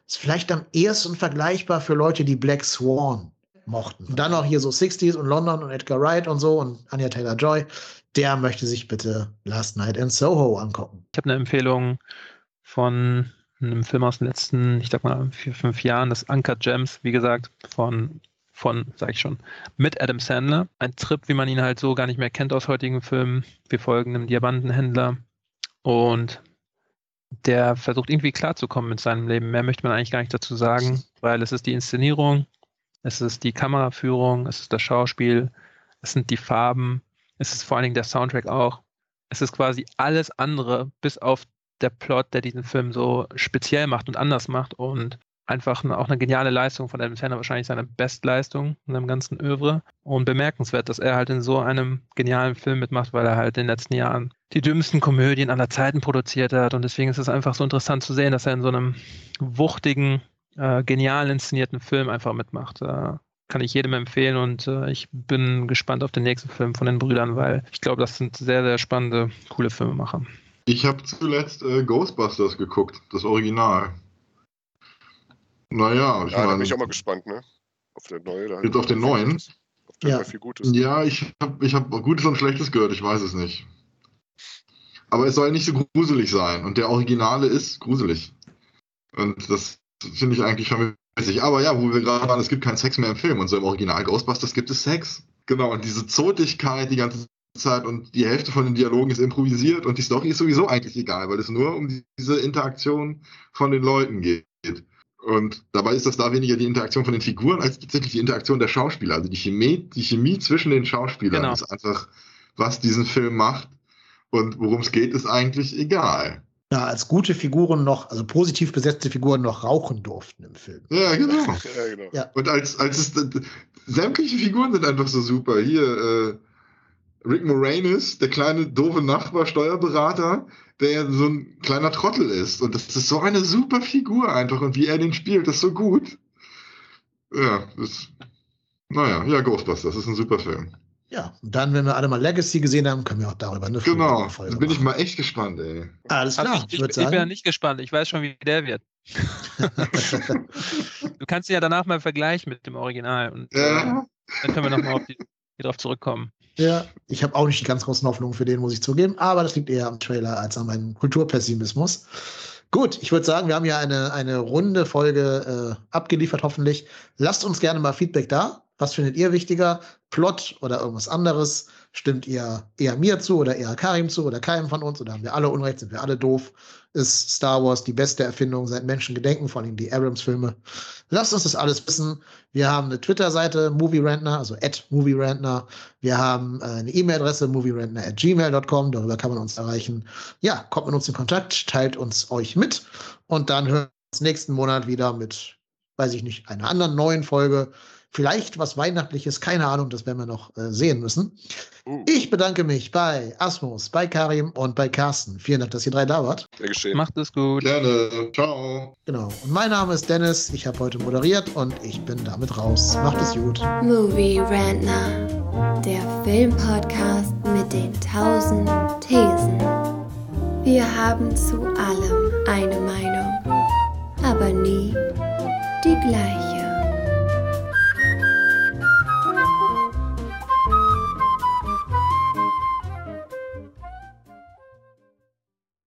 Speaker 2: Ist vielleicht am ehesten vergleichbar für Leute, die Black Swan mochten. Und dann noch hier so 60s und London und Edgar Wright und so und Anya Taylor-Joy. Der möchte sich bitte Last Night in Soho angucken.
Speaker 5: Ich habe eine Empfehlung von einem Film aus den letzten, ich sag mal, vier, fünf Jahren, das Uncut Gems, wie gesagt, von von, sag ich schon, mit Adam Sandler. Ein Trip, wie man ihn halt so gar nicht mehr kennt aus heutigen Filmen. Wir folgen einem Diamantenhändler und der versucht irgendwie klarzukommen mit seinem Leben. Mehr möchte man eigentlich gar nicht dazu sagen, weil es ist die Inszenierung, es ist die Kameraführung, es ist das Schauspiel, es sind die Farben, es ist vor allen Dingen der Soundtrack auch. Es ist quasi alles andere, bis auf der Plot, der diesen Film so speziell macht und anders macht und einfach eine, auch eine geniale Leistung von Adam Sandler, wahrscheinlich seine Bestleistung in seinem ganzen Övre. Und bemerkenswert, dass er halt in so einem genialen Film mitmacht, weil er halt in den letzten Jahren die dümmsten Komödien aller Zeiten produziert hat. Und deswegen ist es einfach so interessant zu sehen, dass er in so einem wuchtigen, äh, genial inszenierten Film einfach mitmacht. Äh, kann ich jedem empfehlen und äh, ich bin gespannt auf den nächsten Film von den Brüdern, weil ich glaube, das sind sehr, sehr spannende, coole Filmemacher.
Speaker 4: Ich habe zuletzt äh, Ghostbusters geguckt, das Original. Naja,
Speaker 3: ich ja, meine, da bin ich auch mal gespannt, ne?
Speaker 4: Auf der neue. Jetzt auf den neuen? Auf der ja. viel Gutes. Ja, ich habe ich hab Gutes und Schlechtes gehört, ich weiß es nicht. Aber es soll nicht so gruselig sein. Und der Originale ist gruselig. Und das finde ich eigentlich schon witzig. Aber ja, wo wir gerade waren, es gibt keinen Sex mehr im Film. Und so im Original Ghostbusters gibt es Sex. Genau, und diese Zotigkeit die ganze Zeit und die Hälfte von den Dialogen ist improvisiert und die Story ist sowieso eigentlich egal, weil es nur um diese Interaktion von den Leuten geht. Und dabei ist das da weniger die Interaktion von den Figuren als tatsächlich die Interaktion der Schauspieler. Also die Chemie, die Chemie zwischen den Schauspielern genau. ist einfach, was diesen Film macht. Und worum es geht, ist eigentlich egal.
Speaker 2: Ja, als gute Figuren noch, also positiv besetzte Figuren noch rauchen durften im Film.
Speaker 4: Ja, genau. ja, genau. Ja. Und als, als es, sämtliche Figuren sind einfach so super. Hier, äh, Rick Moranis, der kleine doofe Nachbar, Steuerberater, der so ein kleiner Trottel ist. Und das ist so eine super Figur einfach. Und wie er den spielt, ist so gut. Ja, das, naja, ja, Ghostbusters, das ist ein super Film.
Speaker 2: Ja, und dann, wenn wir alle mal Legacy gesehen haben, können wir auch darüber eine
Speaker 4: Genau, da bin ich mal echt gespannt, ey.
Speaker 5: Alles klar, also ich, ich, ich, ich bin ja nicht gespannt, ich weiß schon, wie der wird. du kannst ja danach mal vergleichen mit dem Original und ja. äh, dann können wir nochmal auf die, darauf zurückkommen.
Speaker 2: Ja, ich habe auch nicht die ganz großen Hoffnungen für den, muss ich zugeben, aber das liegt eher am Trailer als an meinem Kulturpessimismus. Gut, ich würde sagen, wir haben ja eine, eine runde Folge äh, abgeliefert, hoffentlich. Lasst uns gerne mal Feedback da. Was findet ihr wichtiger? Plot oder irgendwas anderes? Stimmt ihr eher mir zu oder eher Karim zu oder keinem von uns? Oder haben wir alle Unrecht? Sind wir alle doof? Ist Star Wars die beste Erfindung seit Menschen gedenken, vor allem die Abrams-Filme? Lasst uns das alles wissen. Wir haben eine Twitter-Seite, MovieRantner, also at MovieRantner. Wir haben äh, eine E-Mail-Adresse, movierantner at gmail.com. Darüber kann man uns erreichen. Ja, kommt mit uns in Kontakt, teilt uns euch mit. Und dann hören wir uns nächsten Monat wieder mit, weiß ich nicht, einer anderen neuen Folge Vielleicht was Weihnachtliches, keine Ahnung, das werden wir noch äh, sehen müssen. Uh. Ich bedanke mich bei Asmus, bei Karim und bei Carsten. Vielen Dank, dass ihr drei da wart.
Speaker 5: Sehr geschehen. Macht es gut.
Speaker 4: Gerne. Ciao.
Speaker 2: Genau. Und mein Name ist Dennis. Ich habe heute moderiert und ich bin damit raus. Macht es gut.
Speaker 1: Movie Rantner, der Filmpodcast mit den tausend Thesen. Wir haben zu allem eine Meinung, aber nie die gleiche.